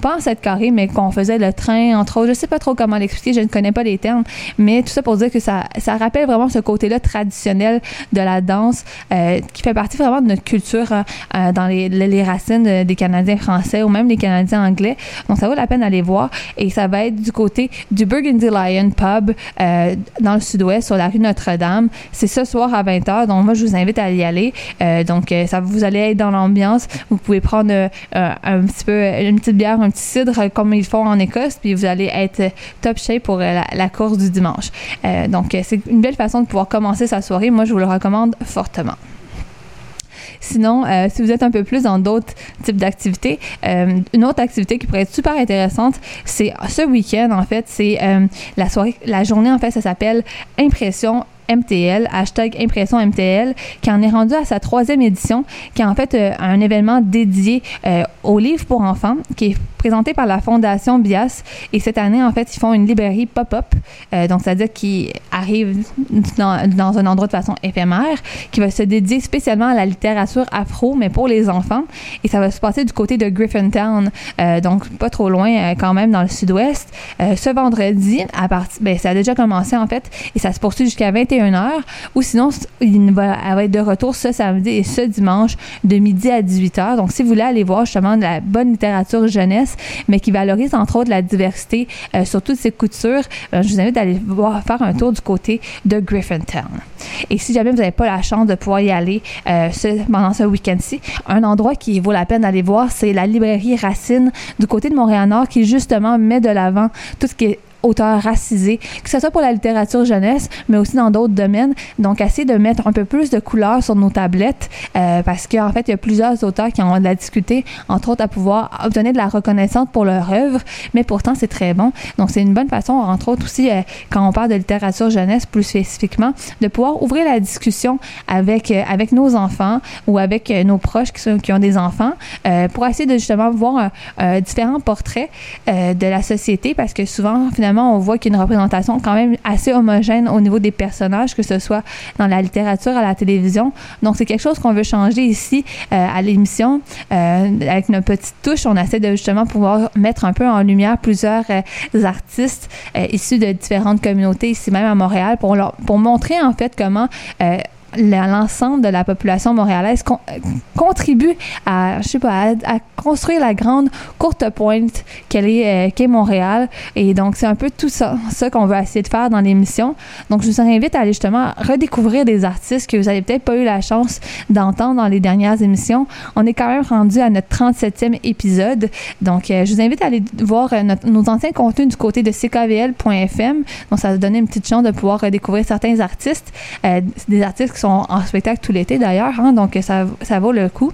pas en sept carrés, mais qu'on faisait le train, entre autres. Je sais pas trop comment l'expliquer, je ne connais pas les termes, mais tout ça pour dire que ça, ça rappelle vraiment ce côté-là traditionnel de la danse qui fait partie vraiment de notre culture dans les, les, racines de- des Canadiens français ou même des Canadiens anglais. Donc ça vaut la peine d'aller voir et ça va être du côté du Burgundy Lion Pub euh, dans le sud-ouest sur la rue Notre-Dame. C'est ce soir à 20h, donc moi je vous invite à y aller. Euh, donc euh, ça vous allez être dans l'ambiance. Vous pouvez prendre un peu une petite bière, un petit cidre comme ils font en Écosse, puis vous allez être top shape pour la, course du dimanche. Donc c'est une belle façon de pouvoir commencer sa soirée. Moi je vous le recommande fortement. Sinon, euh, si vous êtes un peu plus dans d'autres types d'activités, euh, une autre activité qui pourrait être super intéressante, c'est ce week-end, en fait, c'est euh, la soirée, la journée, en fait, ça s'appelle Impression MTL, hashtag Impression MTL, qui en est rendu à sa troisième édition, qui est en fait euh, un événement dédié euh, aux livres pour enfants, qui est présenté par la Fondation Bias. Et cette année, en fait, ils font une librairie pop-up, euh, donc c'est-à-dire qu'ils arrivent dans, dans un endroit de façon éphémère, qui va se dédier spécialement à la littérature afro, mais pour les enfants. Et ça va se passer du côté de Griffintown, donc pas trop loin quand même dans le sud-ouest. Ce vendredi, à partir, ben, ça a déjà commencé en fait, et ça se poursuit jusqu'à 21 21h ou sinon, il va, elle va être de retour ce samedi et ce dimanche de midi à 18h. Donc, si vous voulez aller voir justement de la bonne littérature jeunesse, mais qui valorise entre autres la diversité euh, sur toutes ses coutures, euh, je vous invite à aller voir, faire un tour du côté de Griffintown. Et si jamais vous n'avez pas la chance de pouvoir y aller euh, pendant ce week-end-ci, un endroit qui vaut la peine d'aller voir, c'est la librairie Racine du côté de Montréal-Nord qui justement met de l'avant tout ce qui est auteurs racisés, que ce soit pour la littérature jeunesse, mais aussi dans d'autres domaines. Donc, essayer de mettre un peu plus de couleurs sur nos tablettes, euh, parce qu'en fait, il y a plusieurs auteurs qui ont de la difficulté, entre autres, à pouvoir obtenir de la reconnaissance pour leur œuvre, mais pourtant, c'est très bon. Donc, c'est une bonne façon, entre autres aussi, euh, quand on parle de littérature jeunesse plus spécifiquement, de pouvoir ouvrir la discussion avec, euh, avec nos enfants ou avec euh, nos proches qui, ont des enfants, pour essayer de justement voir différents portraits de la société, parce que souvent, finalement, on voit qu'il y a une représentation quand même assez homogène au niveau des personnages, que ce soit dans la littérature, à la télévision. Donc, c'est quelque chose qu'on veut changer ici euh, à l'émission. Euh, avec notre petite touche, on essaie de justement pouvoir mettre un peu en lumière plusieurs euh, artistes issus de différentes communautés ici même à Montréal pour, leur- pour montrer en fait comment l'ensemble de la population montréalaise euh, contribue à, je sais pas, à, construire la grande courte pointe euh, qu'est Montréal. Et donc, c'est un peu tout ça, qu'on veut essayer de faire dans l'émission. Donc, je vous invite à aller justement redécouvrir des artistes que vous avez peut-être pas eu la chance d'entendre dans les dernières émissions. On est quand même rendu à notre 37e épisode. Donc, euh, je vous invite à aller voir nos anciens contenus du côté de ckvl.fm. Donc, ça va donner une petite chance de pouvoir redécouvrir certains artistes, des artistes qui sont en spectacle tout l'été d'ailleurs. hein. donc, ça, ça vaut le coup.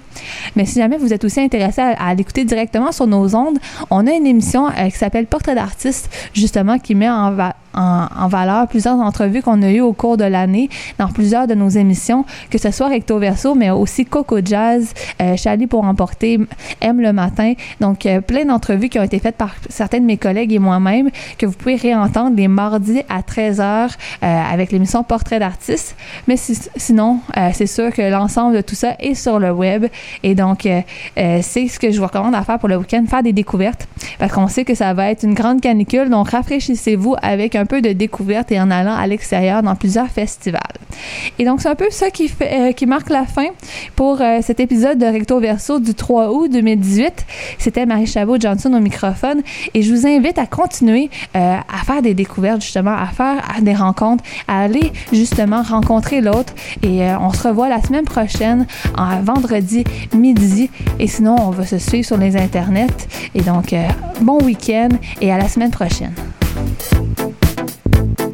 Mais si jamais vous êtes aussi intéressé à, l'écouter directement sur nos ondes, on a une émission euh, qui s'appelle Portrait d'artiste, justement, qui met en, va- en, valeur plusieurs entrevues qu'on a eues au cours de l'année dans plusieurs de nos émissions, que ce soit Recto Verso, mais aussi Coco Jazz, euh, Charlie pour emporter, Aime le matin. Donc, euh, plein d'entrevues qui ont été faites par certains de mes collègues et moi-même, que vous pouvez réentendre les mardis à 13h euh, avec l'émission Portrait d'artiste. Mais si- sinon, euh, c'est sûr que l'ensemble de tout ça est sur le web. Et donc, c'est ce que je vous recommande à faire pour le week-end, faire des découvertes. Parce qu'on sait que ça va être une grande canicule. Donc, rafraîchissez-vous avec un peu de découverte et en allant à l'extérieur dans plusieurs festivals. Et donc, c'est un peu ça qui, euh, marque la fin pour euh, cet épisode de Recto Verso du 3 août 2018. C'était Marie Chabot-Johnson au microphone. Et je vous invite à continuer euh, à faire des découvertes, justement, à faire des rencontres, à aller justement rencontrer l'autre. Et on se revoit la semaine prochaine, en vendredi midi. Et sinon, on va se suivre sur les internets. Et donc, bon week-end et à la semaine prochaine. you